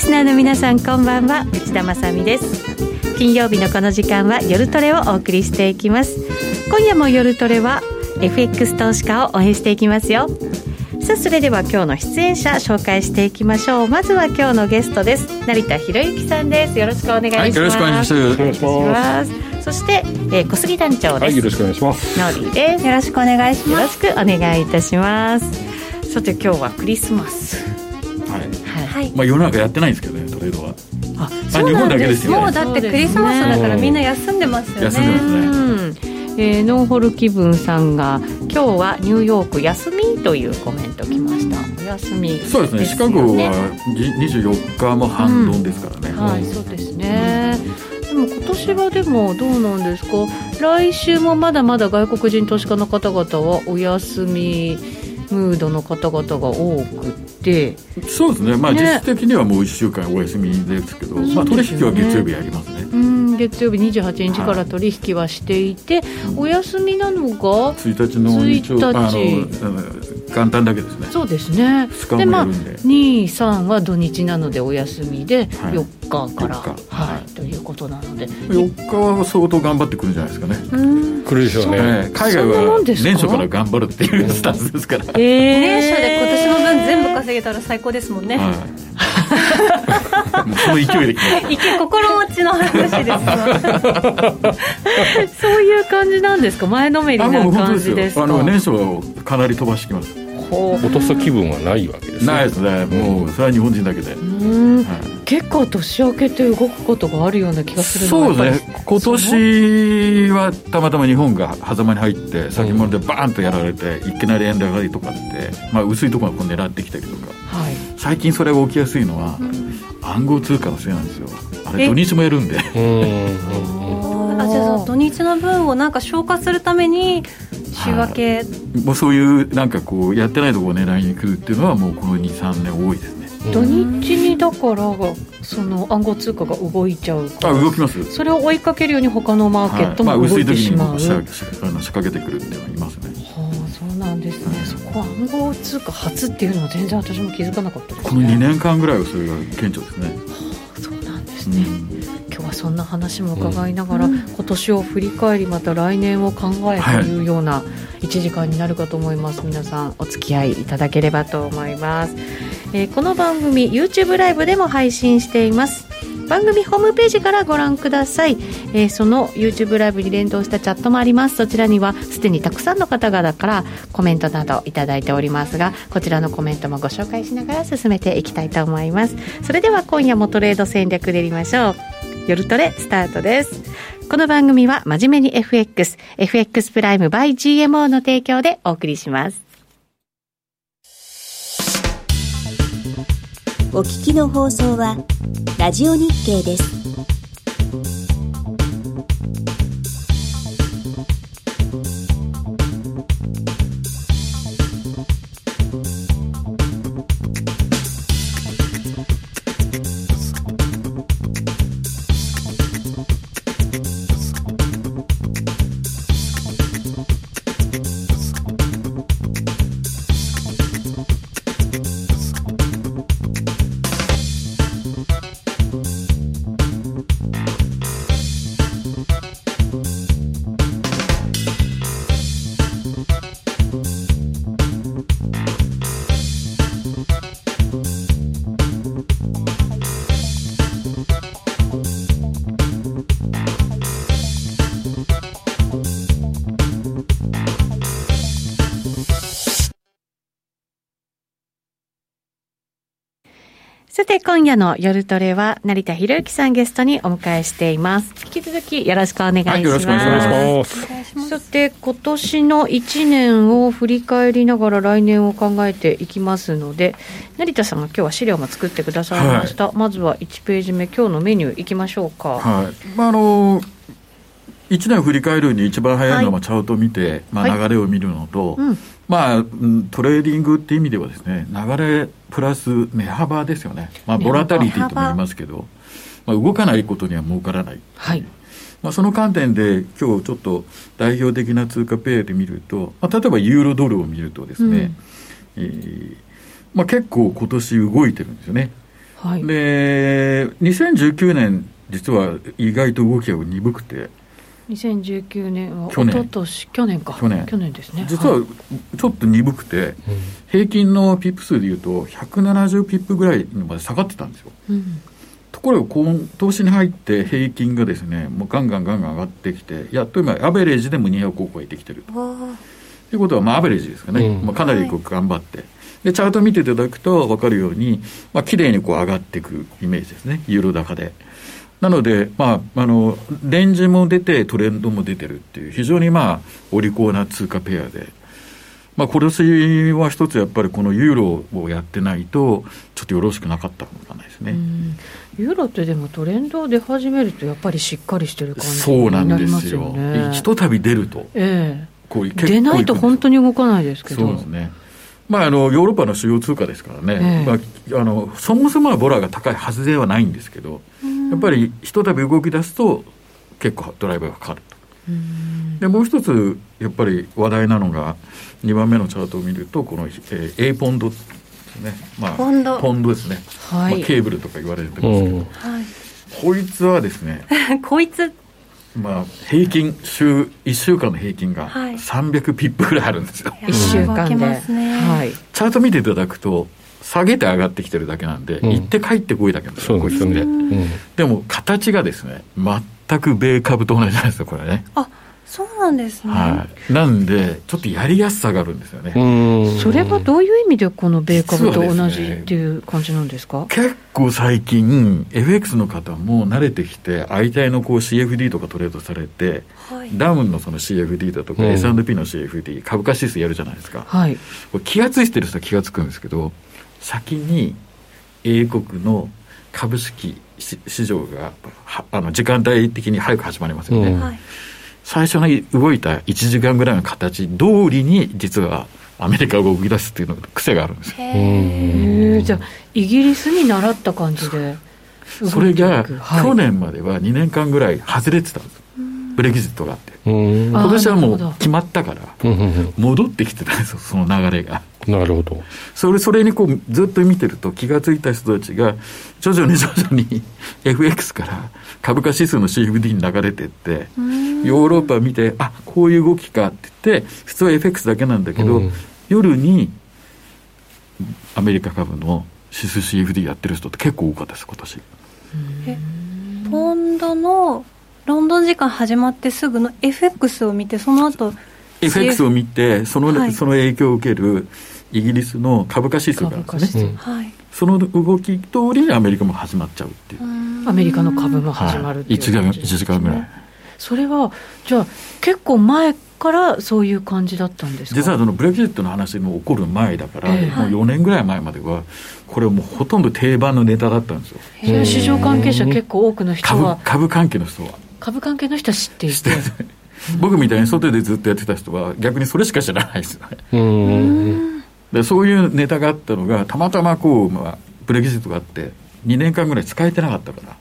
スナーの皆さんこんばんは。内田まさです。金曜日のこの時間は夜トレをお送りしていきます。今夜も夜トレは FX 投資家を応援していきますよ。さあそれでは今日の出演者紹介していきましょう。まずは今日のゲストです。成田博之さんです。よろしくお願いします、はい、よろしくお願いします。そして、えー、小杉団長です、はい、よろしくお願いします。ノーリーです。よろしくお願いします。よろしくお願いいたします。さて今日はクリスマスまあ世の中やってないんですけどねトレードは。あそうなんです。もうだってクリスマスだからみんな休んでますよね。休んでますね。えー、ノーホル気分さんが今日はニューヨーク休みというコメント来ました。お休み、ね、そうですね。シカゴは24日も半ドンですからね、うん、はいそうですね、でも今年はでもどうなんですか？来週もまだまだ外国人投資家の方々はお休みムードの方々が多くて。そうですね、まあ、実質的にはもう1週間お休みですけど、ね、まあ、取引は月曜日やりますね。うん月曜日28日から取引はしていて、はい、お休みなのが1日の1日。元旦だけですね。そうですね。で。まあ23は土日なのでお休みで4日から、はい、はい、ということなので。4日は相当頑張ってくるんじゃないですかね。来るでしょうね。海外は年初から頑張るっていうスタンスですから、えー、年初で今年の分全部稼げたら最高ですもんね、はい その勢いで心持ちの話です そういう感じなんですか？前のめりな感じですか？あの年初はかなり飛ばしてきます。落とす気分はないわけですね。ないですね。もうそれは日本人だけで、はい、結構年明けて動くことがあるような気がするそうですね今年はたまたま日本が狭間に入って先物でバーンとやられて、いきなり円高りとかって、まあ、薄いところを狙ってきたりとか、はい、最近それが起きやすいのは、暗号通貨のせいなんですよ。あれ土日もやるんで。あじゃあ土日の分をなんか消化するために週明け、はい、もうそういうなんかこうやってないところを狙いに来るっていうのはもうこの23年多いですね。土日にだからその暗号通貨が動いちゃうあ動きます。それを追いかけるように他のマーケットも動いてしまう、はい。まあ、仕掛けてくるっていうのはいますね。はあなんですね、そこ暗号通貨初っていうのは全然私も気づかなかったです、ね、この2年間ぐらいはそれが顕著ですね。はあそうなんですね、うん。今日はそんな話も伺いながら、うん、今年を振り返りまた来年を考えというような1時間になるかと思います、皆さんお付き合いいただければと思います。えー、この番組 YouTube ライブでも配信しています番組ホームページからご覧ください、えー、その YouTube ライブに連動したチャットもあります。そちらにはすでにたくさんの方々からコメントなどいただいておりますがこちらのコメントもご紹介しながら進めていきたいと思います。それでは今夜もトレード戦略でやりましょう。夜トレスタートです。この番組は真面目に FX FX プライム by GMO の提供でお送りします。お聞きの放送はラジオ日経です。今夜の夜トレは成田博之さんゲストにお迎えしています。引き続きよろしくお願いします、はい、よろしくお願いします。さて今年の1年を振り返りながら来年を考えていきますので成田さんが今日は資料も作ってくださいました、はい、まずは1ページ目今日のメニューいきましょうか。はい。まああの1年を振り返るに一番早いのはチャートを見て、まあ、流れを見るのと、はいうん。まあ、トレーディングっていう意味ではですね、流れプラス値幅ですよね。まあ、ボラティリティとも言いますけど、まあ、動かないことには儲からない。はい。まあ、その観点で今日ちょっと代表的な通貨ペアで見ると、まあ、例えばユーロドルを見るとですね、うん、えー、まあ、結構今年動いてるんですよね。はい、で2019年実は意外と動きが鈍くて2019年は去年。去年か。去年。去年ですね。実はちょっと鈍くて、はい、平均のピップ数でいうと170ピップぐらいまで下がってたんですよ、うん、ところが今年に入って平均がですねもうガンガンガンガン上がってきてやっと今アベレージでも200を超えてきてると。いうことはまあアベレージですかね、うん、まあ、かなりこう頑張って、はいで、チャート見ていただくと分かるように、まあ、綺麗にこう上がっていくイメージですね、ユーロ高で。なので、まあ、あの、レンジも出て、トレンドも出てるっていう、非常にまあ、お利口な通貨ペアで、まあ、今年は一つやっぱりこのユーロをやってないと、ちょっとよろしくなかったかもしれないですね。ユーロってでもトレンド出始めると、やっぱりしっかりしてる感じになりますよね。そうなんですよ。ひとたび出ると。ええこう出ないと本当に動かないですけど。そうですね。まあ、あのヨーロッパの主要通貨ですからね、えまあ、あのそもそもはボラが高いはずではないんですけど、やっぱりひとたび動き出すと、結構ドライバーがかかると。でもう一つ、やっぱり話題なのが、2番目のチャートを見ると、この、えー、A ポンドですね、まあ、ポンド。ポンドですね、はい、まあ、ケーブルとか言われてますけど、はい、こいつはですね、こいつ。まあ、平均週1週間の平均が300ピップぐらいあるんですよ、1週間で、はい、チャート見ていただくと下げて上がってきてるだけなんで、うん、行って帰ってこいだけなんですよ、こいつで、うん、でも形がですね全く米株と同じなんですよこれね。あそうなんですね、はい、なんでちょっとやりやすさがあるんですよね。それはどういう意味でこの米株と同じっていう感じなんですか、ね、結構最近 FX の方も慣れてきて相対のこう CFD とかトレードされて、はい、ダウンのその CFD だとか、うん、S&P の CFD 株価指数やるじゃないですか、はい、これ気が付いてる人は気が付くんですけど先に英国の株式市場があの時間帯的に早く始まりますよね、うん。最初に動いた1時間ぐらいの形通りに実はアメリカが動き出すっていうの癖があるんですよ。へじゃあイギリスに習った感じでそれが、去年までは2年間ぐらい外れてたんです。ブレグジットがあって。今年はもう決まったから、戻ってきてたんですよ、その流れが。なるほど。それ、それにこう、ずっと見てると気が付いた人たちが、徐々に 徐々に FX から株価指数の CFD に流れていって、ヨーロッパ見て、あこういう動きかって言って、普通は FX だけなんだけど、夜にアメリカ株の指数 CFD やってる人って結構多かったです、今年。えポンドのロンドン時間始まってすぐの FX を見て、その後 FX を見てその、はい、その影響を受けるイギリスの株価指数があるんですね、はい、その動き通りにアメリカも始まっちゃうっていう。アメリカの株も始まるっていう、はい、1, 時間ぐらい。それはじゃあ結構前からそういう感じだったんです実はそのブレグジットの話も起こる前だから、えー、もう4年ぐらい前まではこれはもうほとんど定番のネタだったんですよ、えー、市場関係者結構多くの人は。株関係の人は。株関係の人は知っていて僕みたいに外でずっとやってた人は逆にそれしか知らないですよね。でそういうネタがあったのがたまたまこう、まあ、ブレグジットがあって2年間ぐらい使えてなかったから。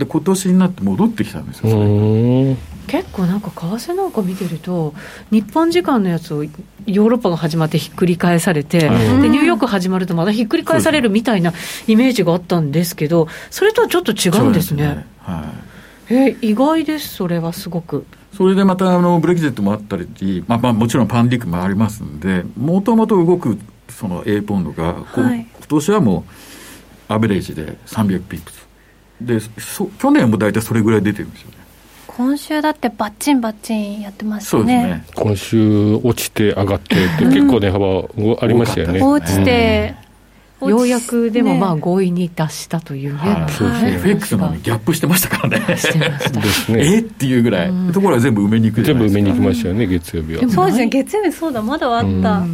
で今年になって戻ってきたんですよ結構なんか為替なんか見てると日本時間のやつをヨーロッパが始まってひっくり返されて、でニューヨーク始まるとまたひっくり返されるみたいなイメージがあったんですけどそれとはちょっと違うんですね。すね。はい。え意外です、それはすごく。それでまたあのブレグジットもあったり、まあ、まあもちろんパンディックもありますんで、もともと動くその A ポンドが、はい、今年はもうアベレージで300ピップス。でそ去年も大体それぐらい出てるんですよね。今週だってバッチンバッチンやってましたね。ね今週落ちて上がってって結構値幅ありましたよね。落ちて、ようやくでもまあ合意に達したというね、はい、そうですね、FX のギャップしてましたからね、してました。ね えっていうぐらい、ところは全部埋めに行く全部埋めに行きましたよね、月曜日は。そうですね、月曜日、そうだ、まだあった。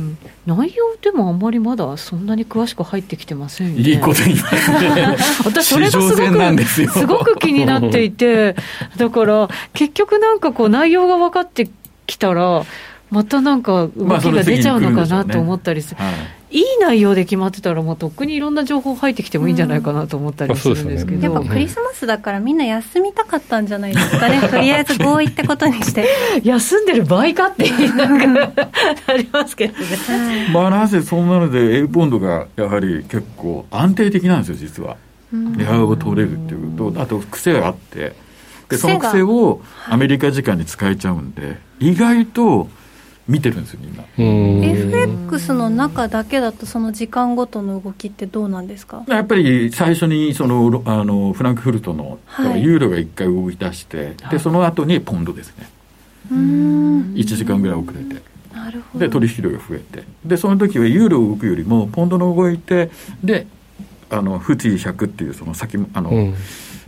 内容でもあんまりまだそんなに詳しく入ってきてませんよね。いいこと言いますね。私それがすごくすごく気になっていて、だから結局なんかこう内容が分かってきたら。またなんか動きが出ちゃうのかなと思ったりする、まあね。はい、いい内容で決まってたら、もうとっくにいろんな情報入ってきてもいいんじゃないかなと思ったりするんですけど、やっぱクリスマスだから、みんな休みたかったんじゃないですかね、とりあえず合意ってことにして。休んでる場合かってなんかありますけどね。まあ、なぜそんなので、A ポンドがやはり結構安定的なんですよ、実は。値幅を取れるっていうこと、あと癖があって、でその癖をアメリカ時間に使えちゃうんで、意外と見てるんですよ、みんな。うん。FX の中だけだと、その時間ごとの動きってどうなんですか？やっぱり最初にそのロあのフランクフルトのはい。ユーロが1回動き出して、でその後にポンドですね、うん。1時間ぐらい遅れて、なるほど。で取引量が増えて、でその時はユーロ動くよりも、ポンドの動いて、であのフティ100っていうその先あの、うん。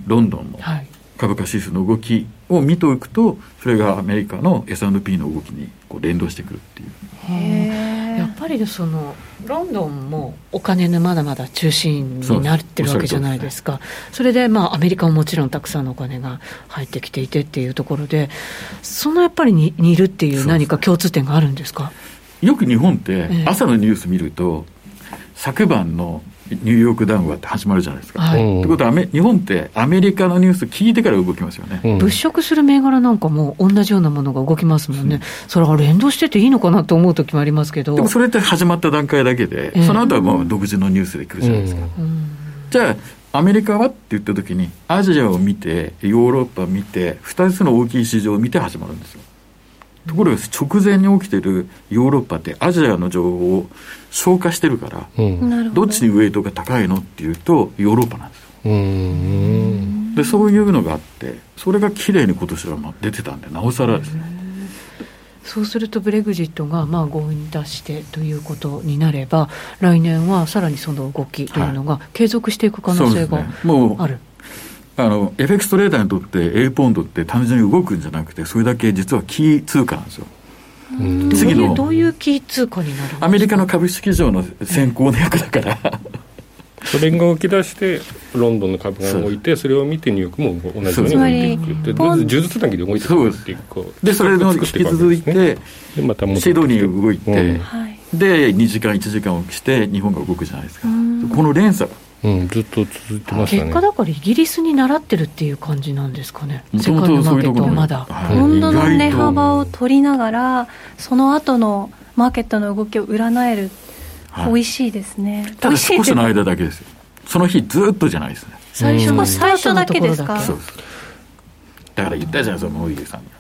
ロンドンのはい。株価指数の動きを見ておくと、それがアメリカの S&P の動きにこう連動してくるっていう。やっぱりそのロンドンもお金のまだまだ中心になってるわけじゃないですか、それでまあアメリカももちろんたくさんのお金が入ってきていてっていうところで、そのやっぱりに似るっていう。何か共通点があるんですか？よく日本ってええ。朝のニュース見ると、昨晩のニューヨークダウンはって始まるじゃないですか。はいうんってことは日本ってアメリカのニュース聞いてから動きますよね。うん物色する銘柄なんかも同じようなものが動きますもんね、それは連動してていいのかなと思う時もありますけど、でもそれって始まった段階だけで、ええその後はもう独自のニュースで来るじゃないですか。うんじゃあ、アメリカはって言った時に、アジアを見て、ヨーロッパを見て、2つの大きい市場を見て始まるんですよ。ところが直前に起きてるヨーロッパってアジアの情報を消化してるから、うん。ど。どっちにウエイトが高いのっていうと、ヨーロッパなんですよ。うん。で、そういうのがあって、それが綺麗に今年はまあ出てたんで、なおさらですね。そうするとブレグジットがまあ合意に達してということになれば、来年はさらにその動きというのが継続していく可能性がそうですね。もうある。あの、FX トレーダーにとって A ポンドって単純に動くんじゃなくて、それだけ実はキー通貨なんですよ。うん。次のどういうキー通貨になるんですか？アメリカの株式市場の先行の役だから、それが動き出して、ロンドンの株が動いて、それを見てニューヨークも同じように動いていくって、そう。呪術つなぎで動いていくっていう、で、それの引き続いて、でまたシドニー動いて、うん。はい。で、2時間、1時間をして、日本が動くじゃないですか。うん。この連鎖が、うん、ずっと続いてましたね。結果だからイギリスに習ってるっていう感じなんですかね。世界のマーケットはまだ。はいポンドの値幅を取りながら、その後のマーケットの動きを占える、はい美味しいですね。ただ少しの間だけですよ。その日ずっとじゃないですね。最初のスタートのところだけあそうです。だから言ったじゃないですか、モーリーさんが。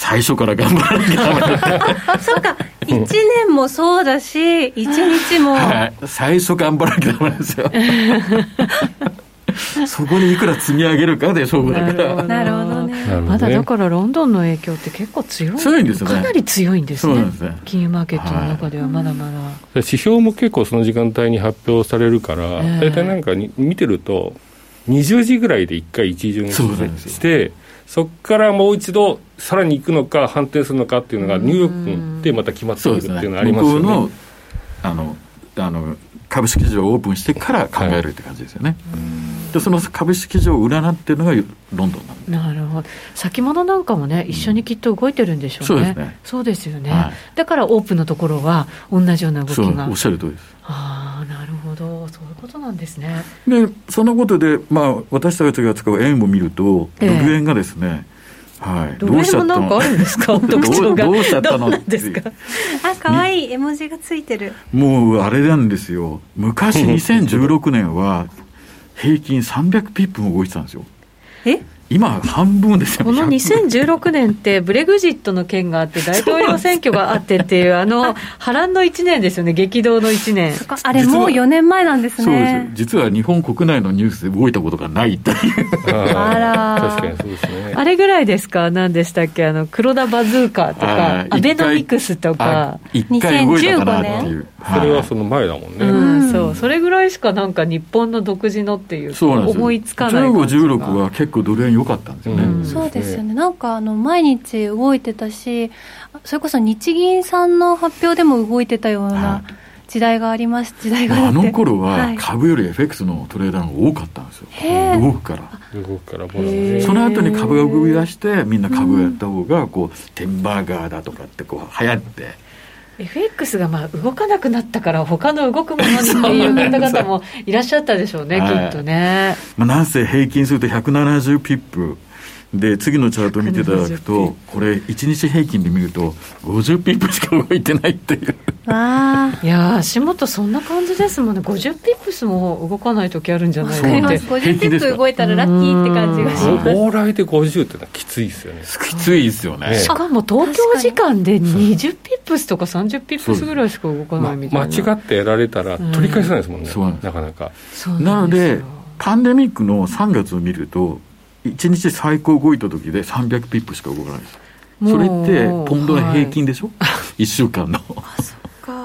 最初から頑張らなきゃダメだそうか、1年もそうだし、1日も、はい、最初頑張らなきゃダメなんですよ。そこにいくら積み上げるかで勝負だから。なるほどね。なるほどね。まだだからロンドンの影響って結構強い強いんですよね。かなり強いんですね。そうなんですね。金融マーケットの中ではまだまだ、指標も結構その時間帯に発表されるから、ええ。大体なんかに見てると、20時ぐらいで1回一巡そうなんですよ。して、そこからもう一度、さらに行くのか、反転するのかっていうのが、ニューヨークでまた決まってくるっていうのがありますよね。あのあの株式市場をオープンしてから考えるって感じですよね、でその株式市場を占ってるのがロンドンなんでなるほど。先物なんかもね一緒にきっと動いてるんでしょうね、そうですね。そうですよね、はい。だからオープンのところは同じような動きが。おっしゃる通りです。ああなるほど。そういうことなんですね。でそのことで、まあ、私たちが使う円を見るとええ。ドル円がですね、はい、ドル円もなんかあるんですか？特徴が。どうしちゃったの？どうなんですか？あ、かわい。い絵文字がついてる。もうあれなんですよ。昔2016年は平均300ピップも動いてたんですよ。え？今半分ですよ。この100 2016年って、ブレグジットの件があって、大統領選挙があってっていう、あの波乱の1年ですよね、激動の1年。あれもう4年前なんですそうです。ね。実は日本国内のニュースで動いたことがないっていう。あら。確かにそうですね。あれぐらいですか、何でしたっけ、あの黒田バズーカとかアベノミクスとあか。一回動いたかなっていう、それはその前だもんね。うん、そうそれぐらいしかなんか日本の独自のっていうそうなんですよ。思いつかない感じ15、が16は結構ドル円良かったんですよね、うん。そうですよね。なんかあの毎日動いてたし、それこそ日銀さんの発表でも動いてたようはない。時代があります。時代があだって。の頃ははい。株より FX のトレーダーの方が多かったんですよ。動くから。動くからもうへー。ねその後に株が動き出してみんな株をやった方がこうテンバーガーだとかってこう流行って FX がまあ動かなくなったから他の動くものにっていう方々もいらっしゃったでしょうね、きっとね、まあ、なんせ平均すると170ピップで次のチャートを見ていただくとこれ1日平均で見ると50ピップしか動いてないっていう。あ。いや足元そんな感じですもんね。50ピップスも動かない時あるんじゃないかって。50ピップ動いたらラッキーって感じがします。往来で50ってのはきついですよね。きついですよね。しかも東京時間で20ピップスとか30ピップスぐらいしか動かないみたいな、ま、間違ってやられたら取り返せないですもんね、うん、なかなか。なのでパンデミックの3月を見ると1日最高動いた時で300ピップしか動かないです。それってポンドの平均でしょ、はい、1週間の。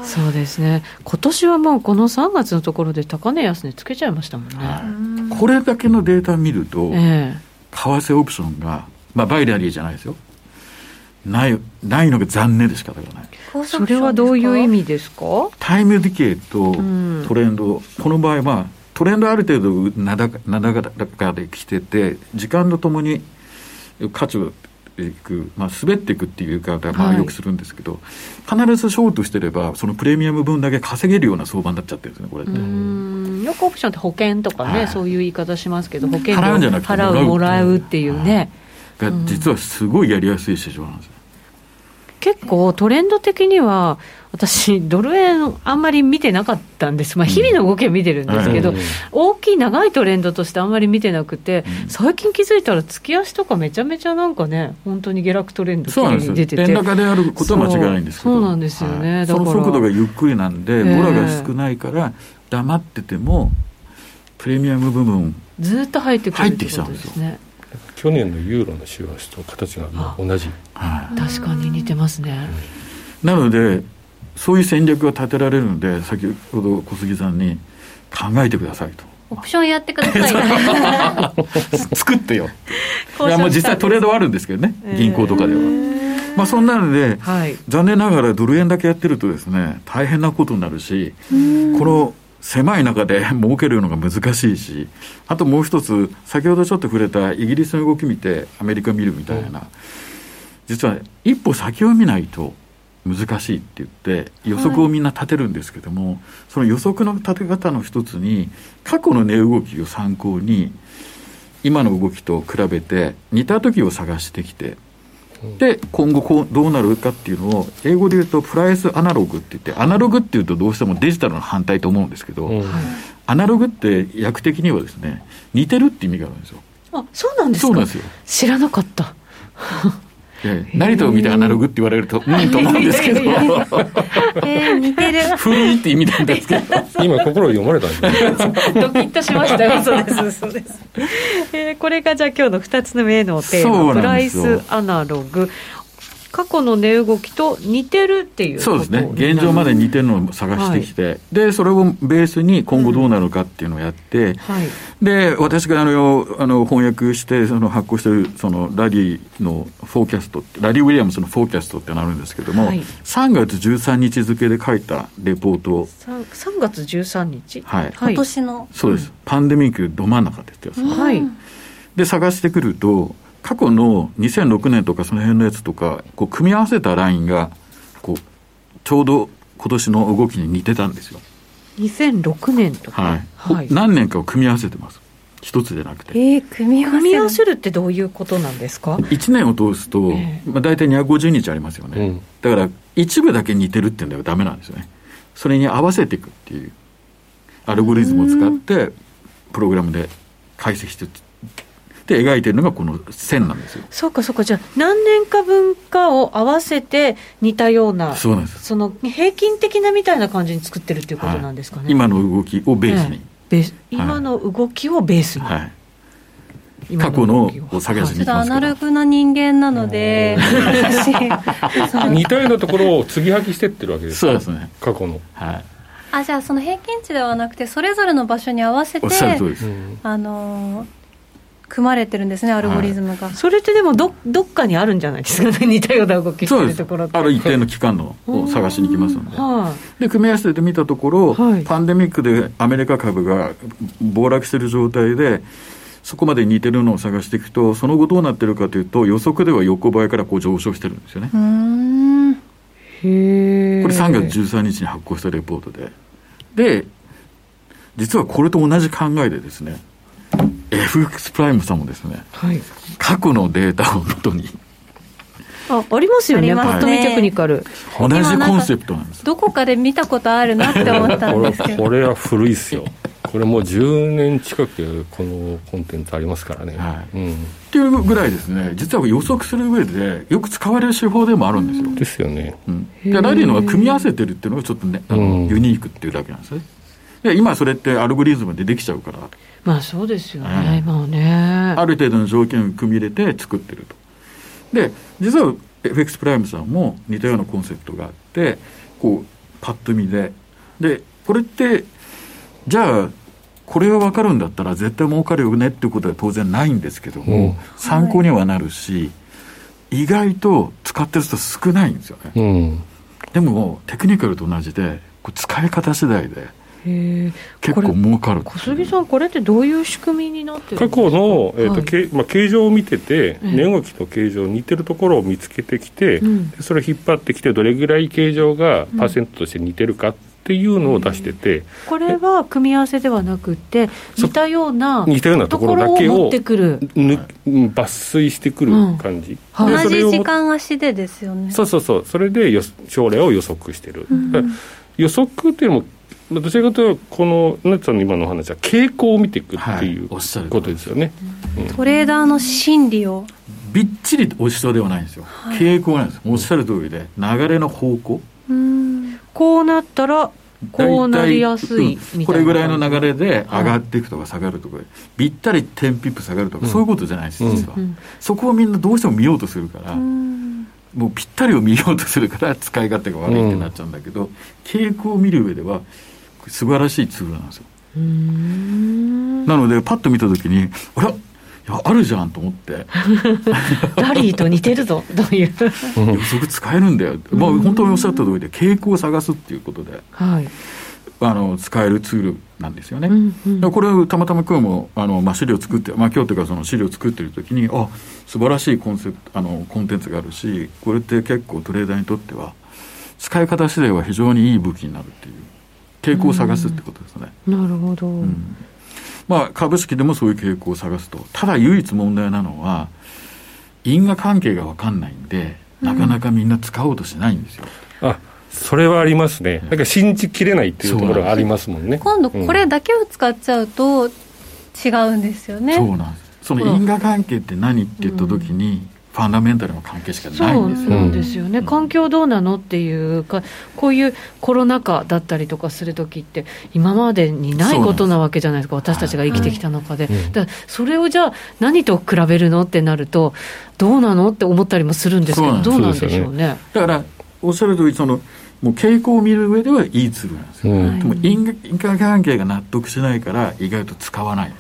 そうですね。今年はもうこの3月のところで高値安値つけちゃいましたもんね、はい、これだけのデータ見ると、えー、為替オプションが、まあ、バイナリーじゃないですよ。ないないのが残念で仕方がない。それはどういう意味ですか？タイムディケイとトレンド、うん、この場合はトレンドある程度なだなだかで来てて時間とともに価値をいく、まあ、滑っていくっていう言い方まあよくするんですけど、はい、必ずショートしてればそのプレミアム分だけ稼げるような相場になっちゃってるんですねこれって。よくオプションって保険とかね、はい、そういう言い方しますけど保険払うんじゃなくて払うもらうっていう。ね、が実はすごいやりやすい市場なんです結構トレンド的には私、ドル円あんまり見てなかったんです、まあ、日々の動きは見てるんですけど、うん。大きい長いトレンドとしてあんまり見てなくて、うん、最近気づいたら、月足とかめちゃめちゃなんかね、本当に下落トレンドに出てて、円高であることは間違いないんですけど、そうなんですよね、はい、その速度がゆっくりなんで、ボラが少ないから、黙ってても、プレミアム部分、ずっと入ってくるってことですね。去年のユーロの週足と形が同じ、はい、確かに似てますね。なのでそういう戦略が立てられるので先ほど小杉さんに考えてくださいと。オプションやってください 作ってよ。いやもう実際トレードはあるんですけどね銀行とかでは、まあそんなので、はい、残念ながらドル円だけやってるとですね大変なことになるしこの狭い中で 儲けるのが難しいしあともう一つ先ほどちょっと触れたイギリスの動き見てアメリカ見るみたいな、実は一歩先を見ないと難しいって言って予測をみんな立てるんですけども、はい、その予測の立て方の一つに過去の値動きを参考に今の動きと比べて似た時を探してきてで今後こうどうなるかっていうのを英語で言うとプライスアナログって言ってアナログっていうとどうしてもデジタルの反対と思うんですけど、うん、アナログって訳的にはですね似てるって意味があるんですよ。あそうなんですか？そうなんですよ。知らなかった何と見てアナログって言われると、うんと思うんですけど。えー、似てる。古いって意味なんですけど。今心読まれたんです ドキッとしましたよ。そうです、そうです。えー、これがじゃあ今日の二つ目のテーマ、プライスアナログ。過去の値動きと似てるっていうそうですね、現状まで似てるのを探してきて、はい、でそれをベースに今後どうなるかっていうのをやって、うん。はい、で私があのあの翻訳してその発行してるそのラリーのフォーキャストラリー・ウィリアムスのフォーキャストってなるんですけども、はい、3月13日付で書いたレポートを。3, 3月13日？はい、今年の？そうです、パンデミックど真ん中でってやつ、はい、で探してくると過去の2006年とかその辺のやつとか、こう組み合わせたラインが、こう、ちょうど今年の動きに似てたんですよ。2006年とか、はい、はい、何年かを組み合わせてます。一つでなくて。えー、組み合わせ？組み合わせるってどういうことなんですか ?1 年を通すと、えー、まあ、大体250日ありますよね、うん、だから一部だけ似てるっていうんだよダメなんですよね。それに合わせていくっていうアルゴリズムを使って、プログラムで解析してで描いてるのがこの線なんですよ。そうかそうかじゃあ何年か分かを合わせて似たようなそうなんですその平均的なみたいな感じに作ってるっていうことなんですかね。はい、今の動きをベースに。ベース今の動きをベースに。はい過去のを下げずにちょっとアナログな人間なので、似たようなところを継ぎはぎしてってるわけですそうですね。過去の。はい。あじゃあその平均値ではなくてそれぞれの場所に合わせてあの組まれてるんですね、アルゴリズムが。はい、それってでもど、どっかにあるんじゃないですかね、似たような動きしてるところある一定の期間のを探しに行きますので、はい、で組み合わせてみたところ、はい、パンデミックでアメリカ株が暴落している状態で、そこまで似てるのを探していくと、その後どうなってるかというと、予測では横ばいからこう上昇してるんですよね。これ3月13日に発行したレポートで。で、実はこれと同じ考えでですね、FX プライムさんもですね、はい、過去のデータをもとに、あありますよね、パッと見テクニカル、同じコンセプトなんです。どこかで見たことあるなって思ったんですけど。これは古いっすよ。これもう10年近くこのコンテンツありますからね、はい。うん、っていうぐらいですね。実は予測する上でよく使われる手法でもあるんですよ。ですよね、うん、でラリーのは組み合わせてるっていうのがちょっとねあの、ユニークっていうだけなんですねで今それってアルゴリズムでできちゃうから。まあそうですよね、今はね。ある程度の条件を組み入れて作ってると。で実は FX プライムさんも似たようなコンセプトがあってこうパッと見で。でこれってじゃあこれが分かるんだったら絶対儲かるよねっていうことは当然ないんですけども、うん、参考にはなるし、はい、意外と使ってる人少ないんですよね、うん、でもテクニカルと同じで使い方次第で結構儲かる。小杉さんこれってどういう仕組みになってる過去の、えーとはい。まあ、形状を見てて、値動きと形状似てるところを見つけてきて、うん、それを引っ張ってきてどれぐらい形状がパーセントとして似てるかっていうのを出してて、これは組み合わせではなくて似たような似たようなところだけを抜粋してくる感じ、うん、同じ時間足でですよね。そうそうそう。それで将来を予測してる、うん、予測っていうのもどちらかというと、このナツさんの今の話は、傾向を見ていくっていうことですよね、はい、トレーダーの心理を。びっちりおしそうではないんですよ、はい、傾向なんです、おっしゃる通りで、流れの方向。うん。こうなったらこうなりやすい、うん、これぐらいの流れで上がっていくとか下がるとか、ぴったり10ピップ下がるとか、そういうことじゃないです、実は、そこをみんなどうしても見ようとするから、もうぴったりを見ようとするから使い勝手が悪いってなっちゃうんだけど、傾向を見る上では素晴らしいツールなんですよ。なので、パッと見たときに、あら、いや、あるじゃんと思って。ラリーと似てるぞ、という。予測使えるんだよ。まあ、本当におっしゃった通りで、傾向を探すっていうことで。はい。あの使えるツールなんですよね。うんうん、これをたまたま今日もあの、まあ、資料作って、まあ、今日というかその資料作ってる時にあ素晴らしいコンセプトあのコンテンツがあるしこれって結構トレーダーにとっては使い方次第は非常にいい武器になるっていう傾向を探すってことですね。なるほど、うん、まあ、株式でもそういう傾向を探すとただ唯一問題なのは因果関係が分かんないんでなかなかみんな使おうとしないんですよ。うん、あそれはありますね、なんか信じきれないっていうところがありますもんね。今度、これだけを使っちゃうと、違うんですよね。そうなんです。その因果関係って何って言ったときに、ファンダメンタルの関係しかないんですよ、そうですよね、うん、環境どうなのっていうか、こういうコロナ禍だったりとかするときって、今までにないことなわけじゃないですか、私たちが生きてきた中で、はい、だそれをじゃあ、何と比べるのってなると、どうなのって思ったりもするんですけど、どうなんでしょうね。ねだからおっしゃる通りそのもう傾向を見る上ではいいツールなんですよ、うん、でも因果関係が納得しないから意外と使わない。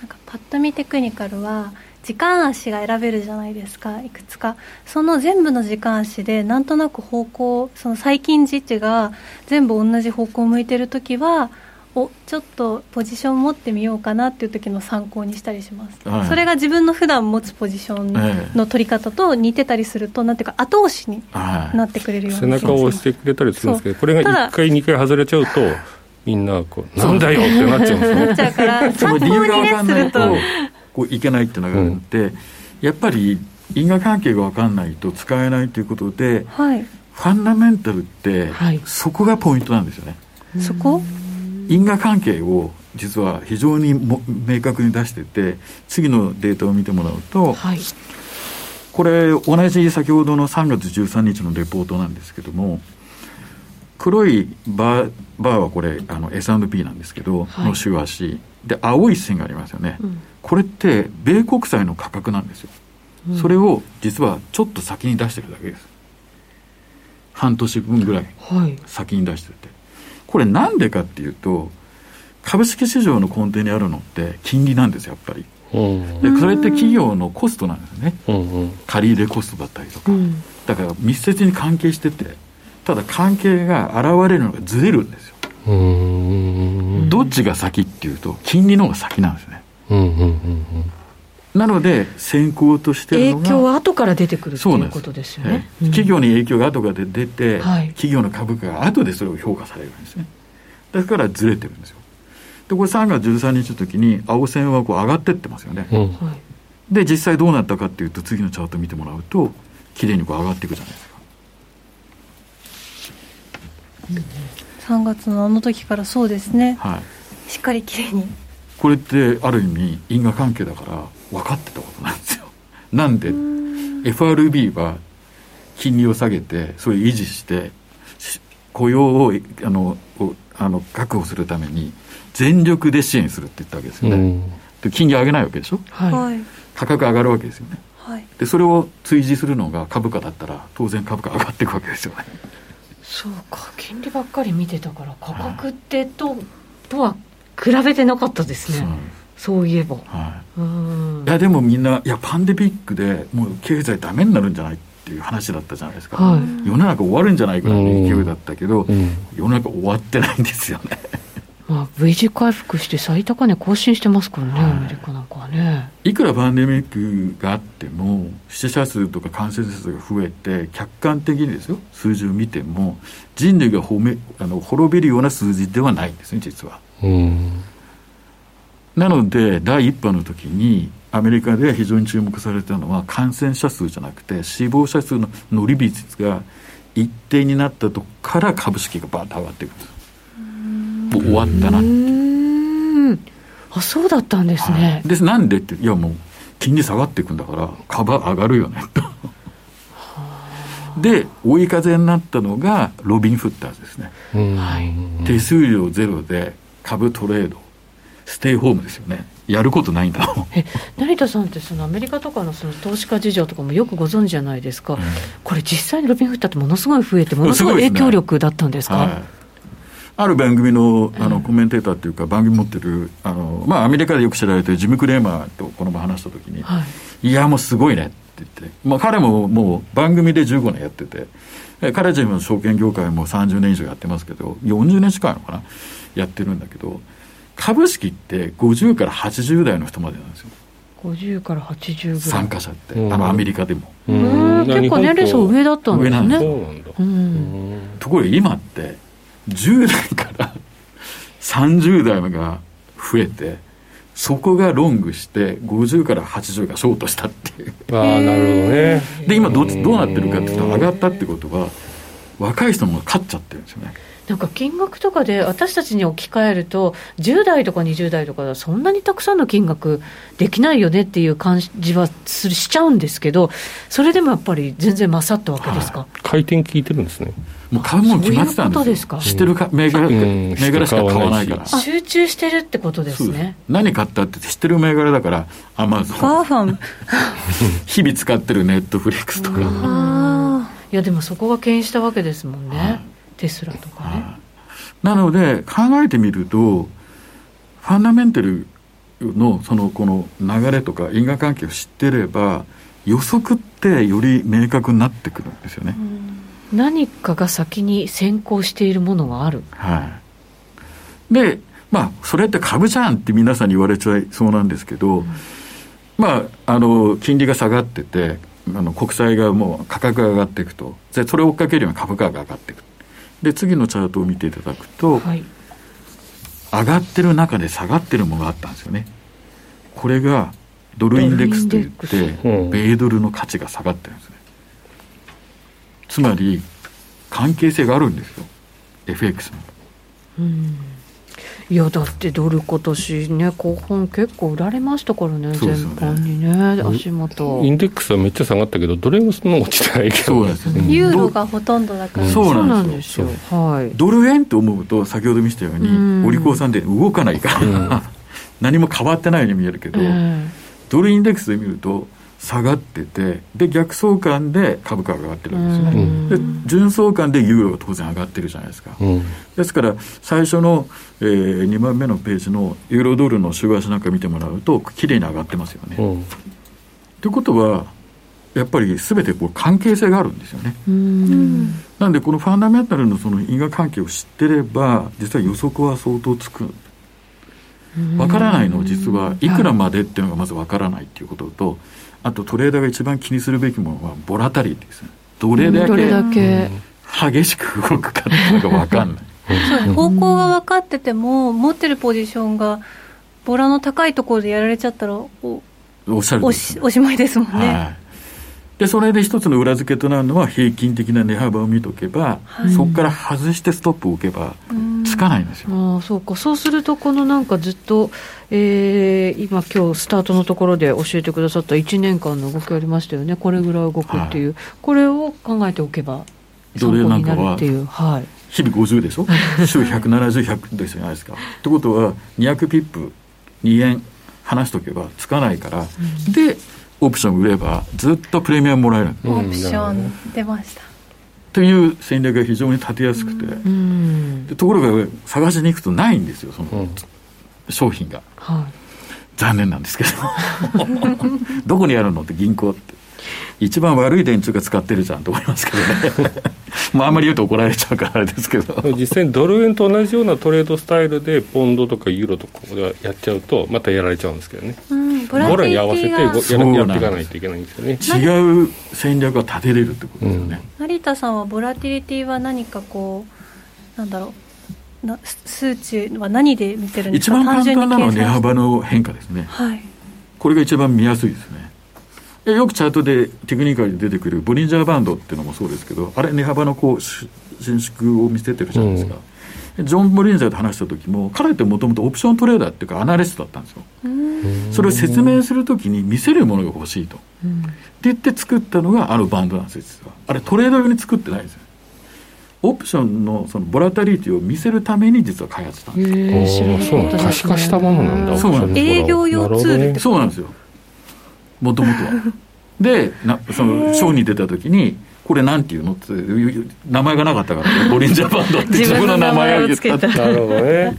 なんかパッと見テクニカルは時間足が選べるじゃないですかいくつか。その全部の時間足でなんとなく方向その最近時値が全部同じ方向を向いてるときはおちょっとポジション持ってみようかなっていう時の参考にしたりします、はい、それが自分の普段持つポジションの取り方と似てたりすると、なんていうか後押しになってくれるような、背中を押してくれたりするんですけどこれが1回2回外れちゃうと みんなこうなんだよってなっちゃうんですよね。なっちゃうから参考にねするとこういけないっていうのがあって、うん、やっぱり因果関係が分かんないと使えないということで、はい、ファンダメンタルって、はい、そこがポイントなんですよね。そこ？因果関係を実は非常にも明確に出してて次のデータを見てもらうと、はい、これ同じ先ほどの3月13日のレポートなんですけども黒いバーバーはこれあの S&P なんですけど、はい、の週足。で青い線がありますよね、うん、これって米国債の価格なんですよ、うん、それを実はちょっと先に出してるだけです。半年分ぐらい先に出してて、これなんでかっていうと、株式市場の根底にあるのって金利なんですよ、やっぱり。でそれって企業のコストなんですよね、借り入れコストだったりとか、だから密接に関係してて、ただ関係が現れるのがずれるんですよ。どっちが先っていうと、金利の方が先なんですね。なので先行としてるのが影響は後から出てくるということですよね、企業に影響が後から出て、はい、企業の株価が後でそれを評価されるんですね。だからずれてるんですよ。でこれ3月13日の時に青線はこう上がってってますよね、うん、で実際どうなったかっていうと次のチャート見てもらうときれいにこう上がっていくじゃないですか、うん、3月のあの時からそうですね、はい、しっかりきれいにこれってある意味因果関係だから分かってたことなんですよ。なんで？FRB は金利を下げてそれを維持して雇用をあのあの確保するために全力で支援するって言ったわけですよね、で金利上げないわけでしょ、はい、価格上がるわけですよね、はい、でそれを追随するのが株価だったら当然株価上がっていくわけですよね。そうか。金利ばっかり見てたから価格ってとはい、とは比べてなかったですね、そう。いえば、はい、いやでもみんないやパンデミックでもう経済ダメになるんじゃないっていう話だったじゃないですか、はい、世の中終わるんじゃないかなって勢いだったけど、うん、世の中終わってないんですよね。まあ、V 字回復して最高値更新してますからね、はい、アメリカなんかはね。いくらパンデミックがあっても、死者数とか感染者数が増えて、客観的にですよ、数字を見ても、人類がほめあの滅びるような数字ではないんですね、実は。なので、第1波の時に、アメリカで非常に注目されたのは、感染者数じゃなくて、死亡者数の伸び率が一定になったとこから株式がバーッと上がっていくんです。もう終わったなってあそうだったんですね、はい、でなんでっていやもう金利下がっていくんだから株上がるよねと。で追い風になったのがロビン・フッターズですね、はい、手数料ゼロで株トレード。ステイホームですよね。やることないんだえ成田さんってそのアメリカとかのその投資家事情とかもよくご存知じゃないですか、うん、これ実際にロビン・フッターってものすごい増えてものすごい影響力だったんですか、はい。ある番組のあのコメンテーターっていうか、番組持ってるあの、まあ、アメリカでよく知られてるジム・クレーマーとこの前話したときに、はい、いや、もうすごいねって言って、まあ、彼ももう番組で15年やってて、彼自身も証券業界も30年以上やってますけど、40年近いのかな、やってるんだけど、株式って50から80代の人までなんですよ。50から80ぐらい。参加者って、あのアメリカでも。結構年齢層上だったんですね。上なんですよ。ところが今って、10代から30代が増えてそこがロングして50から80がショートしたっていう。ああなるほどね。で今どどうなってるかっていうと上がったってことは若い人も勝っちゃってるんですよねなんか金額とかで私たちに置き換えると10代とか20代とかはそんなにたくさんの金額できないよねっていう感じはするしちゃうんですけどそれでもやっぱり全然勝ったわけですか、はい、回転効いてるんですね。もう買うもの決まってたんですですか？知ってるか銘柄,、銘柄しか買わないから。集中してるってことですね。何買ったって知ってる銘柄だからアマゾンガーファン。日々使ってるネットフリックスとかいやでもそこが牽引したわけですもんね、はい、テスラとかね、はい、なので考えてみるとファンダメンタルのそのこの流れとか因果関係を知ってれば予測ってより明確になってくるんですよね、うん。何かが先に先行しているものがある。はい、で、まあ、それって株じゃんって皆さんに言われちゃいそうなんですけど、うん、まあ、あの、金利が下がってて、あの国債がもう価格が上がっていくと、でそれを追っかけるような株価が上がっていく。で、次のチャートを見ていただくと、はい、上がってる中で下がってるものがあったんですよね。これがドルインデックスといって、米ドルの価値が下がってるんですね。つまり関係性があるんですよ FX も。うんいやだってドル今年ね後半結構売られましたからね、ね。全般にね足元。インデックスはめっちゃ下がったけどどれもそんな落ちてないけど、ね、ユーロがほとんどだから。そうなんですよ。はい、ドル円と思うと先ほど見せたようにお利口さんで動かないから、何も変わってないように見えるけど、えー、ドルインデックスで見ると下がっててで逆相関で株価が上がってるんですね、で純相関でユーロが当然上がってるじゃないですか、うん、ですから最初の、えー、2番目のページのユーロドルの週足なんか見てもらうときれいに上がってますよね。うん、ということはやっぱりすべてこう関係性があるんですよね。なんでこのファンダメンタルのその因果関係を知ってれば実は予測は相当つく。わからないのを実はいくらまでっていうのがまずわからないっていうことと、あとトレーダーが一番気にするべきものはボラタリティですね。どれだけ激しく動くかっていうのがわかんない。方向が分かってても持ってるポジションがボラの高いところでやられちゃったらおおっしゃるおしおしまいですもんね、はいでそれで一つの裏付けとなるのは平均的な値幅を見とけば、はい、そこから外してストップを置けばつかないんですよ。あそうか。そうするとこのなんかずっと、えー、今今日スタートのところで教えてくださった1年間の動きありましたよね。これぐらい動くっていう、はい、これを考えておけば参考になるっていう。はい、日々50でしょ？週170、100ですじゃないですか。ってことは200ピップ2円離しとけばつかないから、うん、でオプション売ればずっとプレミアムもらえるオプション出ました。という戦略が非常に立てやすくて、ところが探しに行くとないんですよその商品が、はい、残念なんですけど。どこにあるのって銀行って。一番悪い電柱が使ってるじゃんと思いますけどね。まああんまり言うと怒られちゃうからあれですけど。実際にドル円と同じようなトレードスタイルでポンドとかユーロとかでやっちゃうとまたやられちゃうんですけどね、うん、ボラに合わせてややっていかないといけないんですよね。違う戦略が立てれるってことですよね、うん、成田さんはボラティリティは何かこうなんだろうな数値は何で見てるんですか？一番簡単なのは値幅の変化ですね、はい、これが一番見やすいですね。よくチャートでテクニカルに出てくるボリンジャーバンドっていうのもそうですけどあれ値幅のこう伸縮を見せてるじゃないですか、うん、ジョン・ボリンジャーと話した時も彼ってもともとオプショントレーダーっていうかアナリストだったんですよそれを説明するときに見せるものが欲しいと、うん、って言って作ったのがあのバンドなんですよ実はあれトレード用に作ってないですよオプションのそのボラタリティを見せるために実は開発したんですよ。そう可視化したものなんだ。そうなんです。営業用ツールそうなんですよ。もともとは。でなそのショーに出た時にこれなんていうのって名前がなかったから、ボリンジャーバンドって 自分の名前を言ったなるほどね。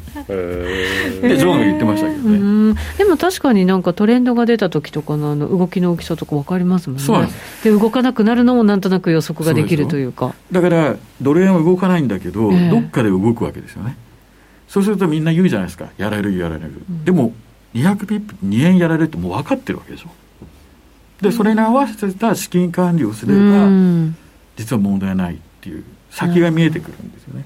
でジョーが言ってましたけどね。でも確かになんかトレンドが出た時とかのあの動きの大きさとか分かりますもんね。そうで動かなくなるのもなんとなく予測ができるというか。だからドル円は動かないんだけど、えー、どっかで動くわけですよね。そうするとみんな言うじゃないですか。やられるやられる、うん、でも200ピップ2円やられるってもう分かってるわけでしょでそれに合わせた資金管理をすれば、実は問題ないっていう先が見えてくるんですよね。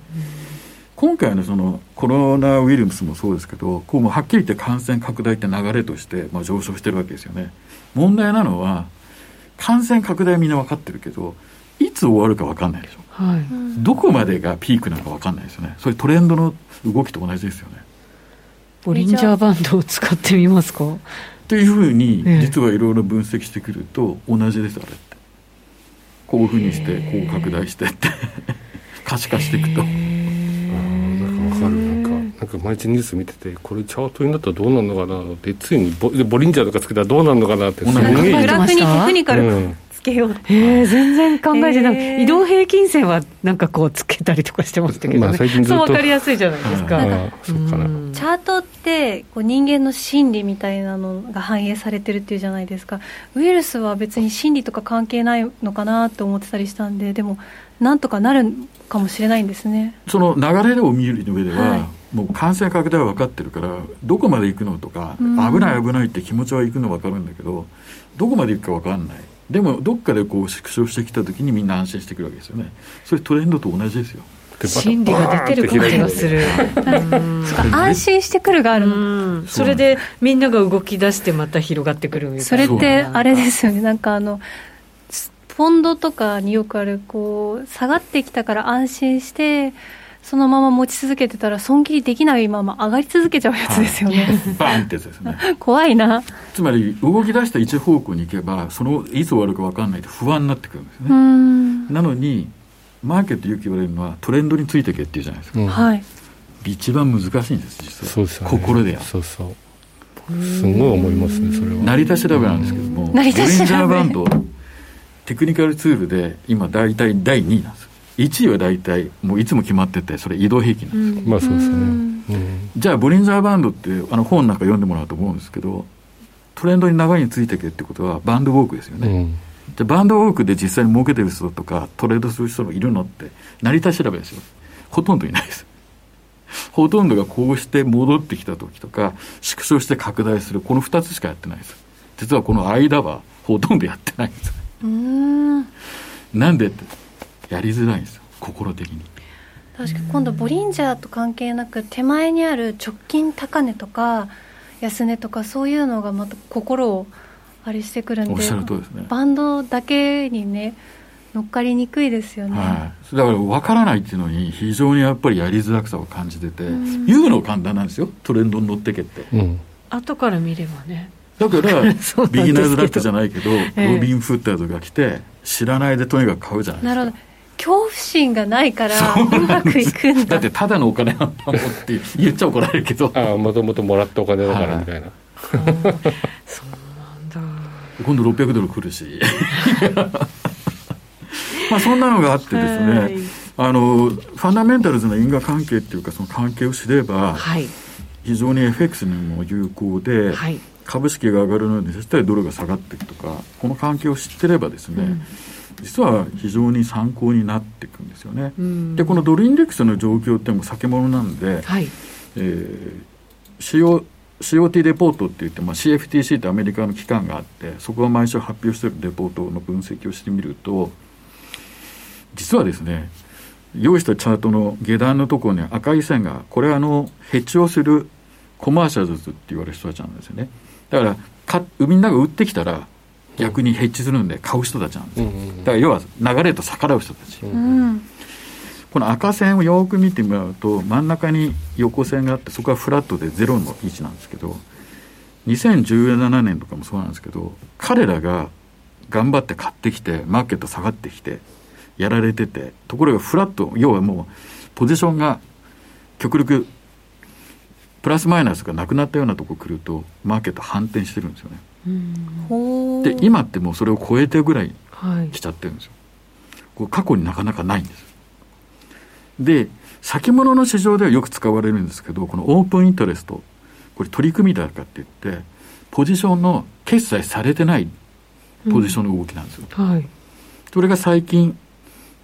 今回のそのコロナウイルスもそうですけどこうもはっきり言って感染拡大って流れとしてまあ上昇してるわけですよね。問題なのは感染拡大みんな分かってるけどいつ終わるか分かんないでしょ、はい、どこまでがピークなのか分かんないですよね。それトレンドの動きと同じですよね。ボリンジャーバンドを使ってみますか？っていうふうに実はいろいろ分析してくると同じですあれって。こういうふうにしてこう拡大してって。可視化していくと。なんかかる。なんかなんか毎日ニュース見ててこれチャートになったらどうなるのかなってついにボボリンジャーとかつけたらどうなるのかなってすげえグラフにテクニカル、うんけようえ全然考えてない、移動平均線はなんかこうつけたりとかしてましたけど、ね、まあ、最近そう分かりやすいじゃないですか。そうかな。チャートってこう人間の心理みたいなのが反映されてるっていうじゃないですか。ウイルスは別に心理とか関係ないのかなって思ってたりしたんででもなんとかなるかもしれないんですね。その流れを見る上では、はい、もう感染拡大は分かってるからどこまで行くのとか、危ない危ないって気持ちは行くの分かるんだけどどこまで行くか分かんないでもどっかでこう縮小してきた時にみんな安心してくるわけですよね。それトレンドと同じですよ。心理が出てる感じがする。安心してくるがあるの。それでみんなが動き出してまた広がってくるみたいな。それってあれですよね。なんかあのポンドとかによくあるこう下がってきたから安心してそのまま持ち続けてたら損切りできないまま上がり続けちゃうやつですよね、はい、バンってやつですね。怖いな。つまり動き出した一方向に行けばそのいつ終わるか分かんないと不安になってくるんですね。なのにマーケットよく言われるのはトレンドについてけっていうじゃないですか、うん、はい。一番難しいんです実は。そうですね、心でやそうそう。すごい思いますねそれは。成田調べなんですけども、成田調べ。レンジャーバンドテクニカルツールで今大体第2位なんです1位は大体もういつも決まっててそれ移動平均なんです、うん、まあそうですよね、うん、じゃあボリンザーバンドってあの本なんか読んでもらうと思うんですけどトレンドに長いについていけってことはバンドウォークですよね、うん、じゃあバンドウォークで実際に儲けてる人とかトレードする人もいるのって成り立ち調べですよ。ほとんどいないです。ほとんどがこうして戻ってきた時とか、縮小して拡大する、この2つしかやってないです。実はこの間はほとんどやってないんです。うん。なんでって、やりづらいんですよ、心的に。確か今度ボリンジャーと関係なく手前にある直近高値とか安値とかそういうのがまた心をあれしてくるんで、ね、バンドだけにね乗っかりにくいですよね、はい、だから分からないっていうのに非常にやっぱりやりづらさを感じてて、言うの簡単なんですよトレンドに乗ってけって、うん、後から見ればね。だから ビギナーズラックじゃないけど、ええ、ロビン・フッターズが来て知らないでとにかく買うじゃないですか。なるほど恐怖心がないからう。まくいくんだ。だってただのお金なんだもんって言っちゃ怒られるけど。ああもともともらったお金だからみたいな、そうなんだ。今度600ドル来るし。まあそんなのがあってですね、あのファンダメンタルズの因果関係っていうかその関係を知れば、はい、非常に FX にも有効で、はい、株式が上がるのに絶対ドルが下がっていくとかこの関係を知ってればですね、うん実は非常に参考になっていくんですよね。でこのドルインデックスの状況っても先物なんで、はい、えー、CO COT レポートって言って、まあ、CFTC ってアメリカの機関があってそこが毎週発表しているレポートの分析をしてみると実はですね用意したチャートの下段のところに赤い線がこれはあのヘッジをするコマーシャルズって言われる人たちなんですよね。だからかみんなが売ってきたら逆にヘッジするんで買う人たちなんです。よ、だから要は流れと逆らう人たち、うん。この赤線をよく見てもらうと真ん中に横線があってそこはフラットでゼロの位置なんですけど2017年とかもそうなんですけど彼らが頑張って買ってきてマーケット下がってきてやられててところがフラット要はもうポジションが極力プラスマイナスがなくなったようなとこ来るとマーケット反転してるんですよね。で今ってもうそれを超えてぐらい来ちゃってるんですよ、はい、これ過去になかなかないんです。で先物の市場ではよく使われるんですけどこのオープンインタレストこれ取り組みだかって言ってポジションの決済されてないポジションの動きなんですよ、うんはい、それが最近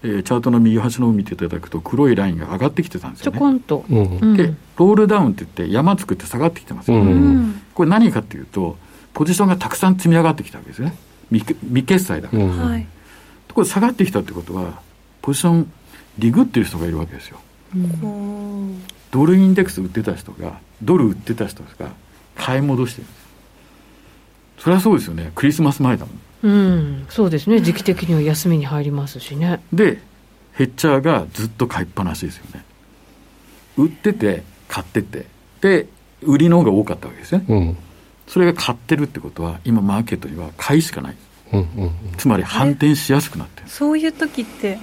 えー、チャートの右端の方を見ていただくと黒いラインが上がってきてたんですよね。ちょこんと、うん、でロールダウンって言って山作って下がってきてますよね。うん、これ何かっていうとポジションがたくさん積み上がってきたわけですね。未未決済だから、はい、ところ下がってきたってことはポジションリグってる人がいるわけですよ、うん、ドルインデックス売ってた人がドル売ってた人が買い戻してるんです。それはそうですよね。クリスマス前だもん。うん、そうですね。時期的には休みに入りますしね。でヘッチャーがずっと買いっぱなしですよね。売ってて買ってて。で売りの方が多かったわけですね、うんそれが買ってるってことは今マーケットには買いしかない、うんうんうん、つまり反転しやすくなってる。そういう時って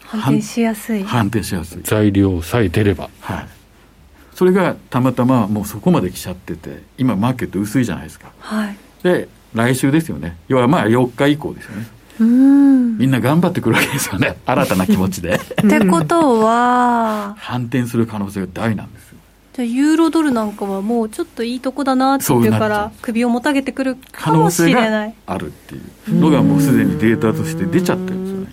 反転しやすい。反転しやすい。材料さえ出れば。はい。それがたまたまもうそこまで来ちゃってて今マーケット薄いじゃないですか、はい、で来週ですよね。要はまあ4日以降ですよね。うん。みんな頑張ってくるわけですよね。新たな気持ちで。ってことは反転する可能性が大なんですじゃあユーロドルなんかはもうちょっといいとこだなっていうから首をもたげてくるかもしれない。あるっていう。のがもうすでにデータとして出ちゃってるんですよね。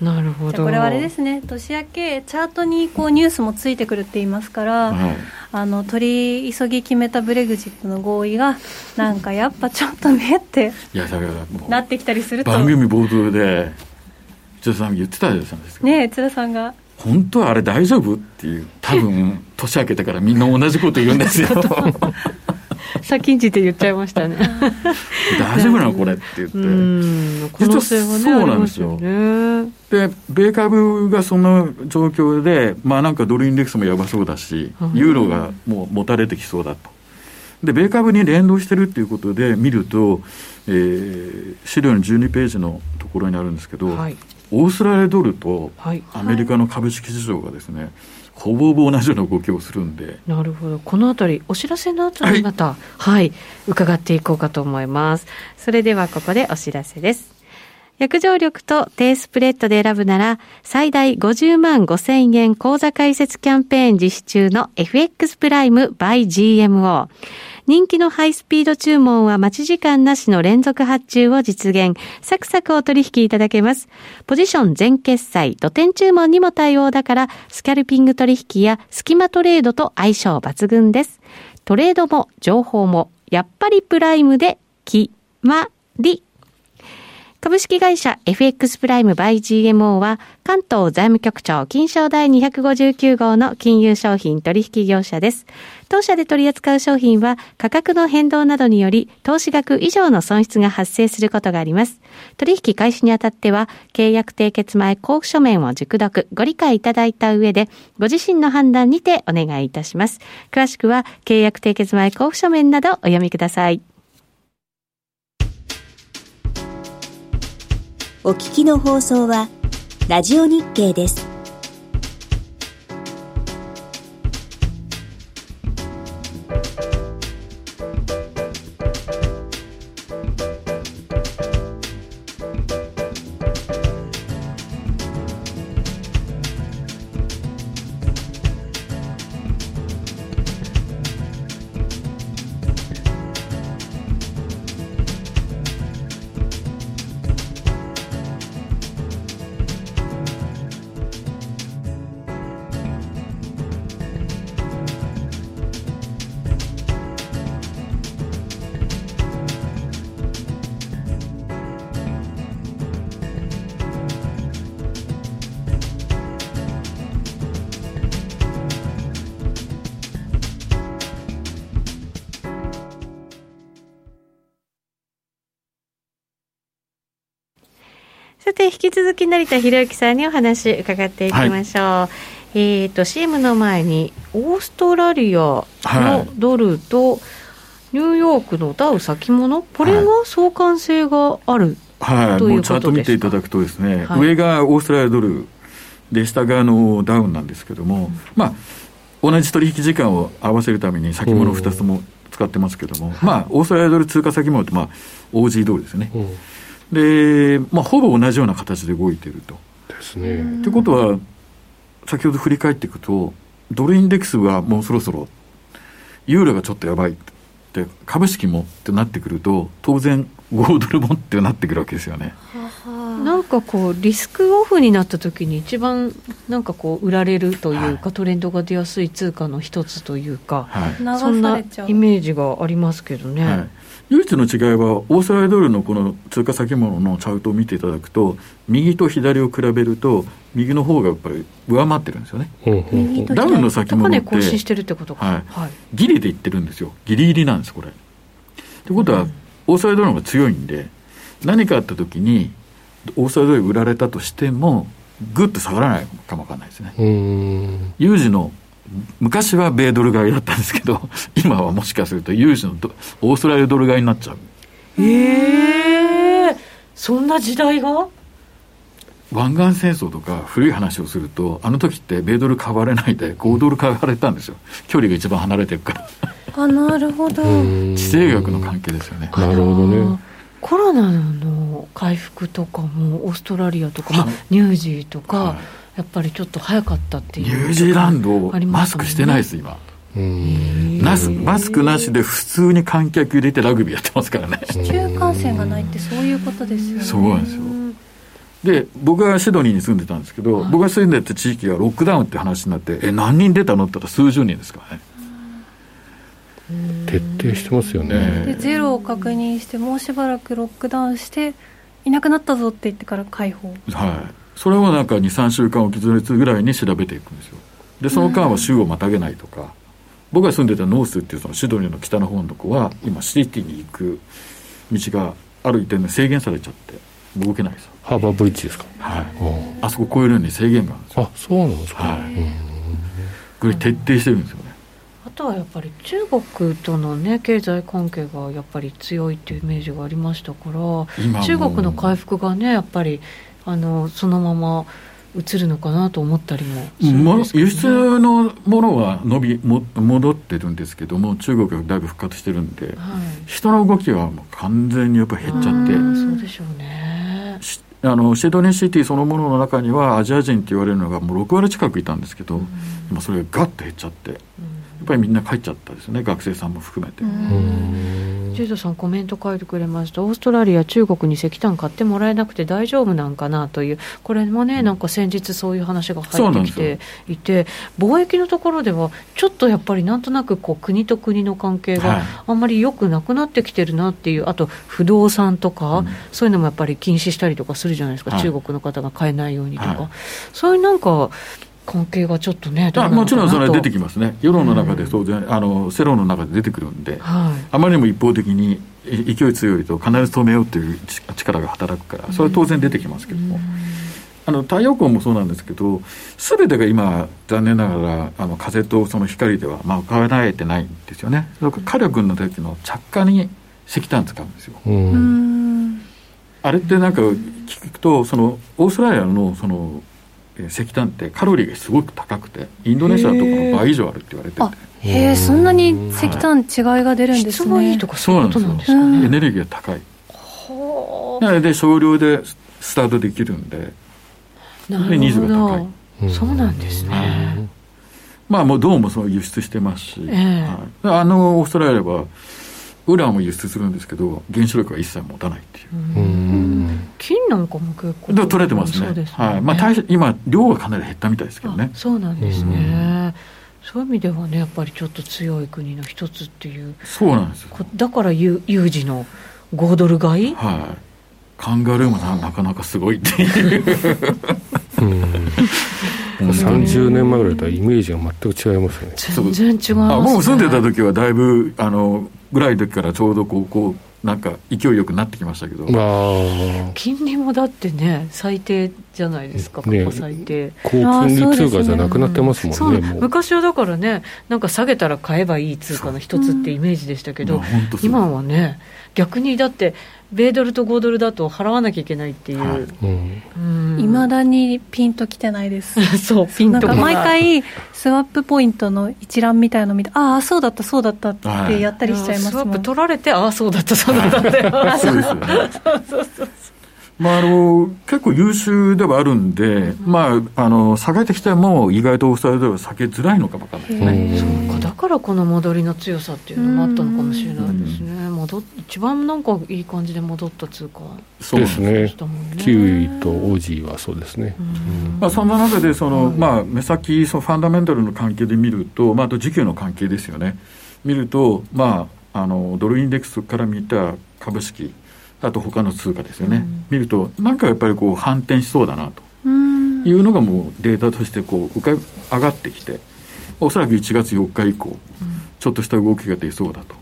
なるほど。これはあれですね年明けチャートにこうニュースもついてくるって言いますから、はい、あの取り急ぎ決めたブレグジットの合意がなんかやっぱちょっとねっていやだからなってきたりすると。番組冒頭で津田さん言ってたじゃないですか。ね津田さんが本当はあれ大丈夫？っていう。多分 年明けてからみんな同じこと言うんですよ。先んじて言っちゃいましたね。大丈夫なのこれって言って。実はそうなんですよ、で米株がその状況でまあなんかドルインデックスもやばそうだしユーロがもう持たれてきそうだと。で米株に連動してるっていうことで見ると、えー、資料の12ページのところにあるんですけど、はい、オーストラリアドルとアメリカの株式市場がですね、はい、ほぼほぼ同じような動きをするんで。なるほど。このあたりお知らせの後にまた、はい、はい、伺っていこうかと思います。それではここでお知らせです。約定力と低スプレッドで選ぶなら、最大50万5千円口座開設キャンペーン実施中の FX プライム by GMO。人気のハイスピード注文は待ち時間なしの連続発注を実現。サクサクお取引いただけます。ポジション全決済、土点注文にも対応だから、スキャルピング取引や隙間トレードと相性抜群です。トレードも情報も、やっぱりプライムで、決まり。株式会社 FX プライムバイ GMO は関東財務局長金賞第259号の金融商品取引業者です。当社で取り扱う商品は価格の変動などにより投資額以上の損失が発生することがあります。取引開始にあたっては契約締結前交付書面を熟読、ご理解いただいた上でご自身の判断にてお願いいたします。詳しくは契約締結前交付書面などお読みください。お聞きの放送は、ラジオ日経です。て、引き続き成田博之さんにお話伺っていきましょう。はい、えっ、ー、と、CM の前に、オーストラリアのドルと、ニューヨークのダウ先物、これが相関性がある、はい、もうチャート見ていただくとですね、はい、上がオーストラリアドルで、下がのダウンなんですけども、うん、まあ、同じ取引時間を合わせるために先物2つとも使ってますけども、まあ、オーストラリアドル通貨先物って、まあ、OG ドルですね。うんで、まあ、ほぼ同じような形で動いていると。ですね。ということは、先ほど振り返っていくと、ドルインデックスはもうそろそろ、ユーロがちょっとやばいって、株式もってなってくると、当然、5ドルもってなってくるわけですよね。なんかこうリスクオフになった時に一番なんかこう売られるというか、はい、トレンドが出やすい通貨の一つというか、はい、そんなイメージがありますけどね。はい唯一の違いは、オーストラリアドルのこの通貨先物のチャートを見ていただくと、右と左を比べると、右の方がやっぱり上回ってるんですよね。ダウンの先物って、更新してるってことか、はい。はい、ギリでいってるんですよ、ギリギリなんです、これ。ということは、オーストラリアドルの方が強いんで、何かあったときに、オーストラリアドル売られたとしても、ぐっと下がらないかもわかんないですね。有事の昔は米ドル買いだったんですけど、今はもしかすると有事のオーストラリアドル買いになっちゃう。ええー、そんな時代が？湾岸戦争とか古い話をすると、あの時って米ドル買われないで5ドル買われたんですよ。距離が一番離れてるから。あ、なるほど。地政学の関係ですよね。なるほどね。コロナの回復とかもオーストラリアとか、まあ、ニュージーとか、はいやっぱりちょっと早かったっていう。ニュージーランド、マスクしてないです、今。なすマスクなしで普通に観客入れてラグビーやってますからね。市中感染がないってそういうことですよね。そうなんですよ。で僕はシドニーに住んでたんですけど、僕が住んでた地域がロックダウンって話になってえ何人出たのって言ったら数十人ですからね徹底してますよね。でゼロを確認してもうしばらくロックダウンしていなくなったぞって言ってから解放。はいそれをなんか23週間おきつぐらいに調べていくんですよ。でその間は州をまたげないとか、僕が住んでたノースっていうそのシドニーの北の方のとこは今シティに行く道がある一点で制限されちゃって動けないですハーバーブリッジですか？はい。あそこ越えるのに制限があるんですよ。あそうなんですか、はい、これ徹底してるんですよね。あとはやっぱり中国とのね経済関係がやっぱり強いっていうイメージがありましたから中国の回復がねやっぱりあのそのまま移るのかなと思ったりもね、輸出のものは伸びも戻ってるんですけども中国がだいぶ復活してるんで、はい、人の動きはもう完全にやっぱ減っちゃって。そうでしょうね。あのシドニーシティそのものの中にはアジア人って言われるのがもう6割近くいたんですけど、うん、今それがガッと減っちゃって、ぱりみんな帰っちゃったですね学生さんも含めて。ジュードさんコメント書いてくれました。オーストラリア中国に石炭買ってもらえなくて大丈夫なんかなという。これもねなんか先日そういう話が入ってきていて貿易のところではちょっとやっぱりなんとなくこう国と国の関係があんまり良くなくなってきてるなっていうあと不動産とか、うん、そういうのもやっぱり禁止したりとかするじゃないですか、はい、中国の方が買えないようにとか、はい、そういうなんか関係がちょっっとねもちろんそれは出てきますね。世論の中で当然、うん、あの世論の中で出てくるんで、はい、あまりにも一方的に勢い強いと必ず止めようという力が働くからそれは当然出てきますけども、うん、あの太陽光もそうなんですけど全てが今残念ながらあの風とその光ではまあ賄えてないんですよね。火力の時の着火に石炭使うんですよ、うん、あれってなんか聞くとそのオーストラリアのその石炭ってカロリーがすごく高くてインドネシアとかの倍以上あるって言われてて。へえそんなに石炭違いが出るんですね、い、いとかそうなんですか、ね、エネルギーが高い。なので少量でスタートできるんでなるニーズが高い、うん、そうなんですね、まあもう銅もそう輸出してますし、えーはい、あのオーストラリアはウランも輸出するんですけど原子力は一切持たないっていう。金なんかも結構取れてますね、ね、はい。まあ、今量はかなり減ったみたいですけどね。そうなんですね。そういう意味ではねやっぱりちょっと強い国の一つっていう。そうなんですよ。だから有有事の5ドル買い？はい。カンガルーもなかなかすごいっていう。もう30 年前ぐらいとはイメージが全く違いますよね。全然違います、ね、もう住んでた時はだいぶあのぐらいの時からちょうどこうこうなんか勢いよくなってきましたけど。金利もだってね最低じゃないですか過去最低、ね、高金利通貨じゃなくなってますもんね、ね、昔はだからねなんか下げたら買えばいい通貨の一つってイメージでしたけど、今はね逆にだって米ドルと5ドルだと払わなきゃいけないっていう、はい。ま、だにピンときてないです。そうピンと毎回スワップポイントの一覧みたいの見てああそうだったそうだったってやったりしちゃいますもん、はい、スワップ取られてああそうだったそうだったって そうですよね。そうそうそうまあ、あの結構優秀ではあるんで、うん、まあ、あの下げてきても意外とオーストラリアでは避けづらいのかもかんない。ですねそうか。だからこの戻りの強さっていうのもあったのかもしれないですね、戻一番なんかいい感じで戻った通貨そうですね。ね。キウイとオージーはそうですね、まあ、そんな中でその、まあ、目先そのファンダメンタルの関係で見ると、まあ、あと時給の関係ですよね。見ると、まあ、あのドルインデックスから見た株式あと他の通貨ですよね、うん、見るとなんかやっぱりこう反転しそうだなと。いうのがもうデータとしてこう浮か上がってきておそらく1月4日以降、ちょっとした動きが出そうだと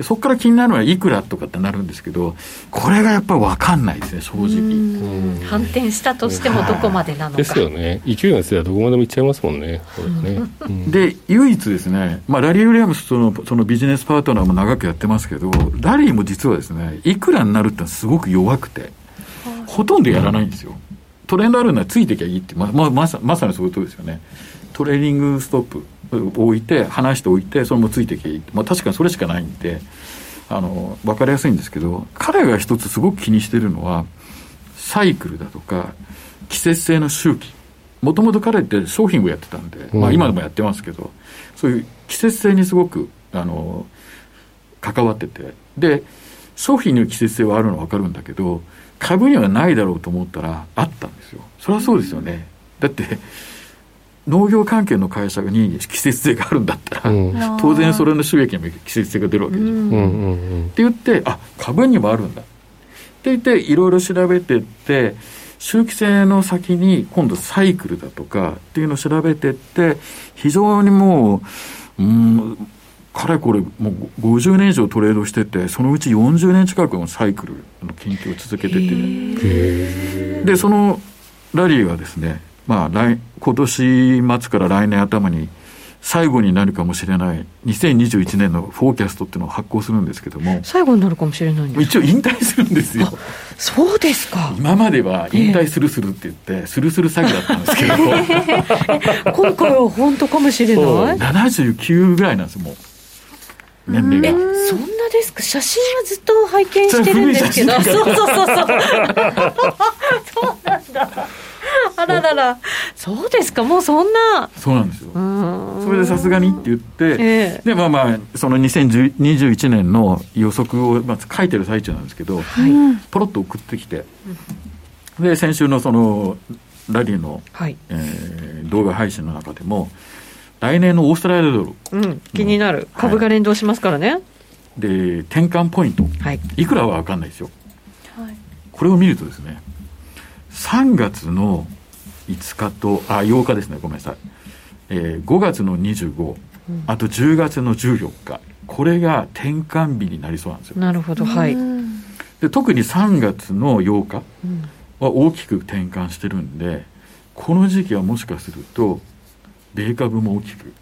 でそこから気になるのはいくらとかってなるんですけどこれがやっぱり分かんないですね正直。反転したとしてもどこまでなのか。ですよね。勢いが強いはどこまでもいっちゃいますもんねね、うん、で唯一ですね、まあ、ラリー・ウィリアムスとのそのビジネスパートナーも長くやってますけどラリーも実はですねいくらになるってすごく弱くてほとんどやらないんですよ。トレンドあるのはついてきゃいいってまままさまさにそういうことですよね。トレーニングストップ置いて離しておいてそれもついてきゃいい、まあ、確かにそれしかないんであの分かりやすいんですけど彼が一つすごく気にしてるのはサイクルだとか季節性の周期。もともと彼って商品をやってたんで、うん、まあ、今でもやってますけどそういう季節性にすごくあの関わってて。で商品に季節性はあるのは分かるんだけど株にはないだろうと思ったらあったんですよ。それはそうですよね。だって農業関係の会社に季節性があるんだったら、うん、当然それの収益にも季節性が出るわけでしょ。うん、って言ってあ株にもあるんだ。って言っていろいろ調べてって周期性の先に今度サイクルだとかっていうのを調べてって非常にもううんかれこれもう50年以上トレードしててそのうち40年近くのサイクルの研究を続けてて。でそのラリーはですねまあ来、今年末から来年頭に最後になるかもしれない2021年のフォーキャストっていうのを発行するんですけども最後になるかもしれないんです一応引退するんですよ。そうですか。今までは引退するするって言って、えー、するする詐欺だったんですけど、えー、今回は本当かもしれない。79ぐらいなんですもう。年齢が。そんなですか？写真はずっと拝見してるんですけど。そうそうそうそう。そうなんだあららら。らそうですか。もうそんな。そうなんですよ。それでさすがにって言って、えー、でまあまあその2021年の予測をまず書いてる最中なんですけど、はい、ポロッと送ってきてで先週のそのラリーの、はい、えー、動画配信の中でも来年のオーストラリアドル、うん、気になる。株が連動しますからね、はい、で転換ポイント、はい、いくらは分かんないですよ、はい、これを見るとですね3月の5日とあ8日ですね。ごめんなさい、えー、5月の25、うん、あと10月の14日。これが転換日になりそうなんですよ。なるほどはい。で特に3月の8日は大きく転換してるんでこの時期はもしかすると米株も大きく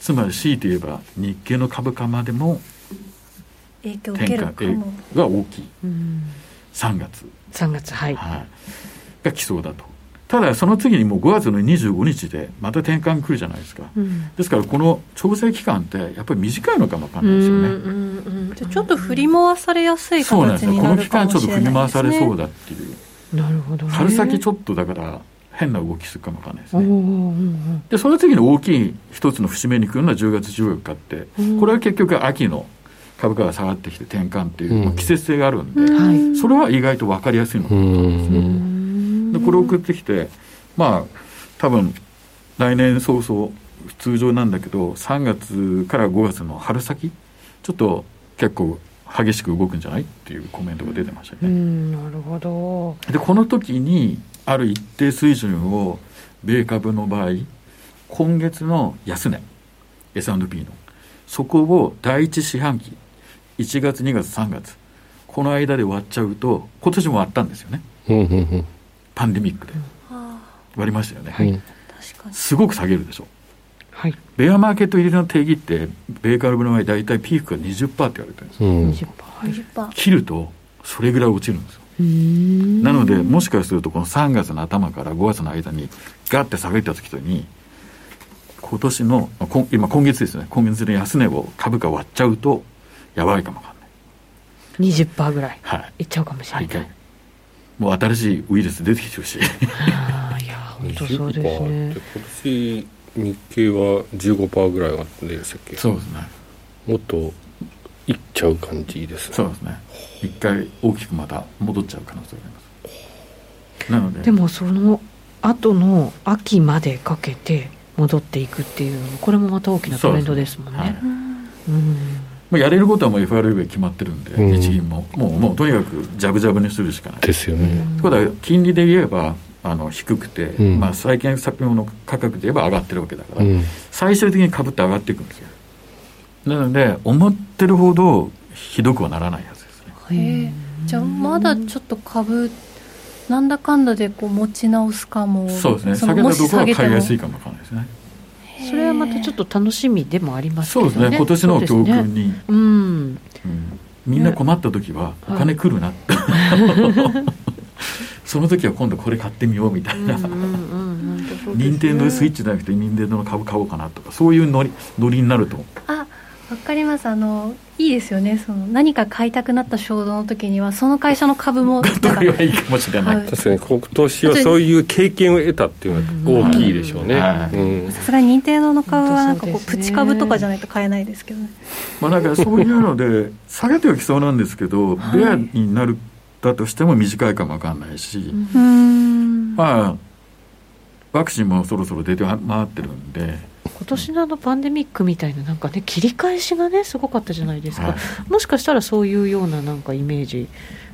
つまり強いて言えば日経の株価までも影響を受けるかも。が大きい、うん、3月。3月はい、はい、が来そうだと。ただその次にもう5月の25日でまた転換来るじゃないですか、うん、ですからこの調整期間ってやっぱり短いのかもわかんないですよね、うんうんうん、じゃちょっと振り回されやすい形になるかもしれないですね。この期間ちょっと振り回されそうだっていう。なるほど、ね、春先ちょっとだから変な動きするかもわかんないですね。で、その次の大きい一つの節目に来るのは10月14日って、これは結局秋の株価が下がってきて転換っていう、季節性があるんで、それは意外と分かりやすいのかなと思うんですね。で、これを送ってきて、まあ、多分来年早々通常なんだけど、3月から5月の春先、ちょっと結構激しく動くんじゃないっていうコメントが出てましたね。なるほど。で、この時に、ある一定水準を米株の場合今月の安値 S&P のそこを第一四半期1月2月3月この間で割っちゃうと今年も割ったんですよね、パンデミックで。割りましたよね、はい、すごく下げるでしょ。はい、ベアマーケット入りの定義って米株の場合大体ピークが20%って言われてるんですよ、うん、20%切るとそれぐらい落ちるんですよ。なのでもしかするとこの3月の頭から5月の間にガッて下げた時に今年の今今月ですね。今月の安値を株価割っちゃうとやばいかもわかんない。20%ぐらい。いっちゃうかもしれない、はい、もう新しいウイルス出てきてるしい。や本当そうですね。今年日経は15%ぐらいあったんでしたっけ？そうですね。もっといっちゃう感じですね。そうですね。一回大きくまた戻っちゃう可能性があります。なのででもその後の秋までかけて戻っていくっていうこれもまた大きなトレンドですもんね、はいまあ、やれることはもう FRB 決まってるんで、うん、日銀も。もうもうとにかくジャブジャブにするしかない。ですよね。ということは金利で言えばあの低くて、うん、まあ、債券先物価格で言えば上がってるわけだから、うん、最終的に株って上がっていくんですよ。なので思ってるほどひどくはならないはずへじゃあまだちょっと株なんだかんだでこう持ち直すかもそうですね。下げたところは買いやすいかもわかんないですねそれはまたちょっと楽しみでもありますけどね。そうですね。今年の教訓に、ね、うん、うん、みんな困った時はお金来るなって、はい、その時は今度これ買ってみようみたいな。任天堂スイッチじゃなくて任天堂の株買おうかなとかそういうノリノリになるとあわかります。あのいいですよね。その何か買いたくなった衝動の時にはその会社の株も 取りはいいかもしれない、確かに今年はそういう経験を得たっていうのは大きいでしょうね。さすがに任天堂の株はなんかこうプチ株とかじゃないと買えないですけどね。まあなんかそういうので下げてはきそうなんですけど、ベアになるだとしても短いかもわかんないし、まあワクチンもそろそろ出て回ってるんで今年のあのパンデミックみたいななんかね切り返しがねすごかったじゃないですか、はい、もしかしたらそういうようななんかイメージ。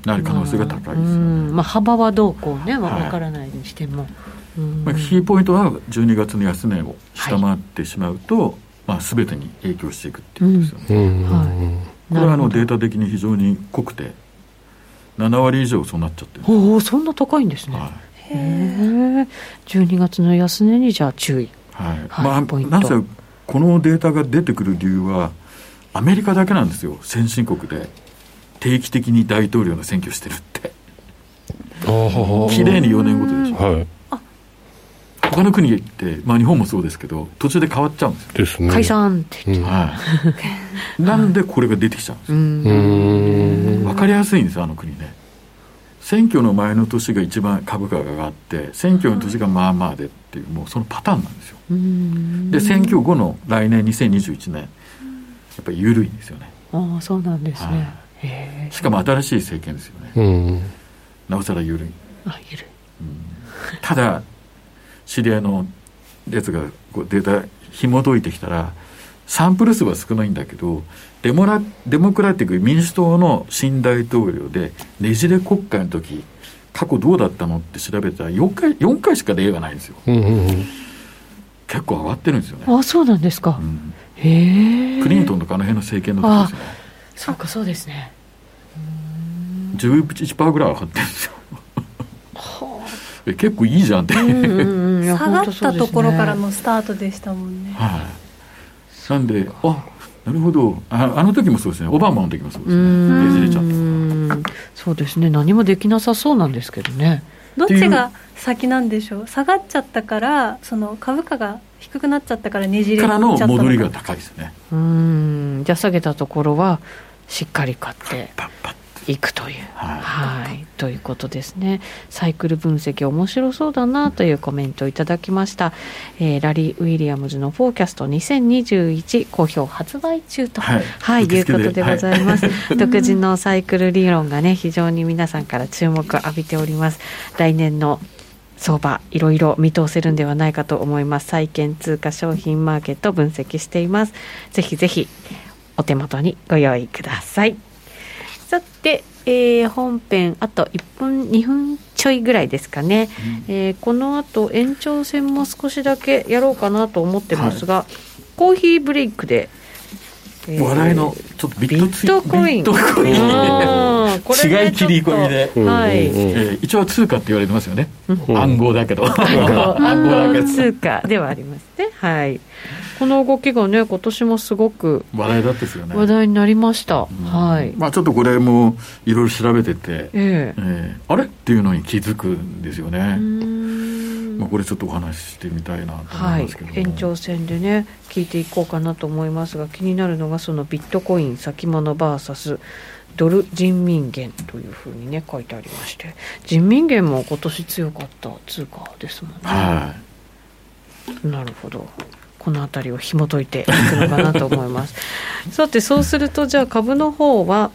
なる可能性が高いですよね、まあ、幅はどうこうねわからないにしても、はいまあ、キーポイントは12月の安値を下回ってしまうと、はい、まあ、全てに影響していくっていうことですよね、うん。はい、これはあのデータ的に非常に濃くて7割以上そうなっちゃってる。おおそんな高いんですね、はい、へえ12月の安値にじゃあ注意はい、まあ、なんせこのデータが出てくる理由はアメリカだけなんですよ。先進国で。定期的に大統領の選挙してるって。きれいに4年ごとでしょ、はい、他の国って、まあ、日本もそうですけど途中で変わっちゃうんですよ。です、ね、解散って言って、はい、なんでこれが出てきちゃうんですよ。分かりやすいんですあの国ね。選挙の前の年が一番株価が上がって選挙の年がまあまあでっていうもうそのパターンなんですよで選挙後の来年2021年やっぱり緩いんですよね。ああそうなんですね、はい、しかも新しい政権ですよね、なおさら緩い。あ緩い、うん、ただ知り合いのやつがこうデータ紐解いてきたらサンプル数は少ないんだけどデモラデモクラティック民主党の新大統領でねじれ国会の時過去どうだったのって調べたら4回 ,4 回しか例がないんですよ、うんうんうん、結構上がってるんですよね。あそうなんですか、うん、へえクリントンとかあの辺の政権の時ですよね。そうかそうですね。11%ぐらい上がってるんですよ。え結構いいじゃんって、うんうん、下がったところからのスタートでしたもんね、はい、なんであなるほど。ああの時もそうですね。オバマの時もそうですね。ねじれちゃった。そうですね。何もできなさそうなんですけどね。どっちが先なんでしょう。下がっちゃったからその株価が低くなっちゃったからねじれちゃったからの戻りが高いですね。うん。じゃあ下げたところはしっかり買ってパッパッいくという、はい、はい、ということですね。サイクル分析面白そうだなというコメントをいただきました、えー、ラリー・ウィリアムズのフォーキャスト2021好評発売中と、はい、はい、いうことでございます、はい、独自のサイクル理論がね非常に皆さんから注目を浴びております。来年の相場いろいろ見通せるんではないかと思います。債券通貨商品マーケット分析しています。ぜひぜひお手元にご用意ください。さて、えー、本編あと1分2分ちょいぐらいですかね、うん、えー、この後延長戦も少しだけやろうかなと思ってますが、はい、コーヒーブレイクでえー、笑いのちょっとビットコイン。ビットコイン。違い切り込みで、はい、えー、一応通貨って言われてますよね、暗号だけど。暗号 だけ通貨ではありますね。はい。この動きがね今年もすごく話題だったですよね。話題になりました、うん、はい。まあちょっとこれもいろいろ調べてて、あれ？っていうのに気づくんですよねまあ、これちょっとお話ししてみたいなと思いますけど、はい、延長戦でね聞いていこうかなと思いますが気になるのがそのビットコイン先物 VS ドル人民元というふうにね書いてありまして。人民元も今年強かった通貨ですもんね。はい、なるほどこの辺りを紐解いていくのかなと思います。さてそうするとじゃあ株の方は、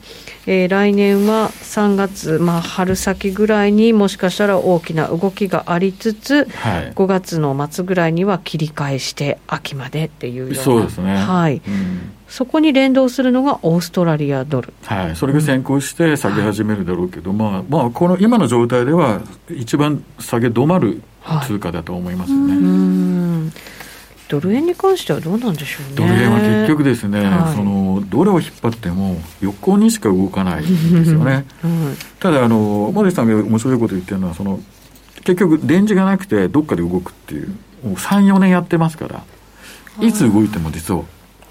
えー、来年は3月、まあ、春先ぐらいにもしかしたら大きな動きがありつつ、はい、5月の末ぐらいには切り返して秋までっていうようなそうですね。はい、うん、そこに連動するのがオーストラリアドル、はい、それが先行して下げ始めるだろうけど、うん、まあまあ、この今の状態では一番下げ止まる通貨だと思いますよね。はいドル円に関してはどうなんでしょうね。ドル円は結局ですね、はい、そのどれを引っ張っても横にしか動かないんですよね。ただあのモデさんが面白いこと言ってるのはその結局レンジがなくてどっかで動くっていうもう34年やってますからいつ動いても実は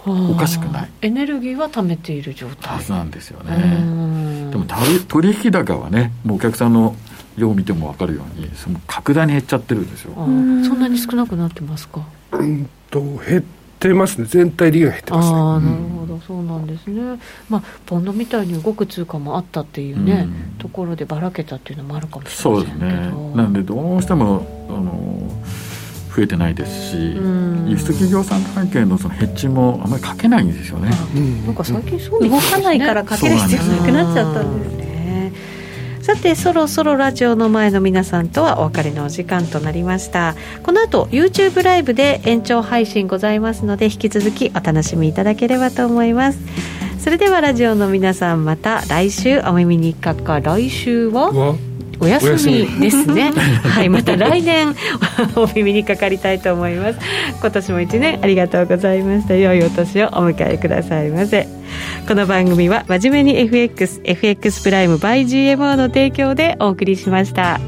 おかしくない。エネルギーは貯めている状態。はずなんですよね。でも取引高はねもうお客さんの量を見ても分かるようにその格段に減っちゃってるんですよ。そんなに少なくなってますか？うんと減ってますね。全体利用減ってます、ね、ああなるほど、そうなんですね。まあポンドみたいに動く通貨もあったっていうね、うん、ところでばらけたっていうのもあるかもしれないですね。なんでどうしてもあの増えてないですし、輸出企業さん関係のそのヘッジもあんまりかけないんですよね、うん、なんか最近そう、ね、動かないからかける必要なくなっちゃったんですねさてそろそろラジオの前の皆さんとはお別れのお時間となりました。この後 YouTube ライブで延長配信ございますので引き続きお楽しみいただければと思います。それではラジオの皆さんまた来週お耳にかか来週はお休みですね。はいまた来年お耳にかかりたいと思います。今年も一年ありがとうございました。良いお年をお迎えくださいませ。この番組は真面目に FXFX プライム by GMO の提供でお送りしました。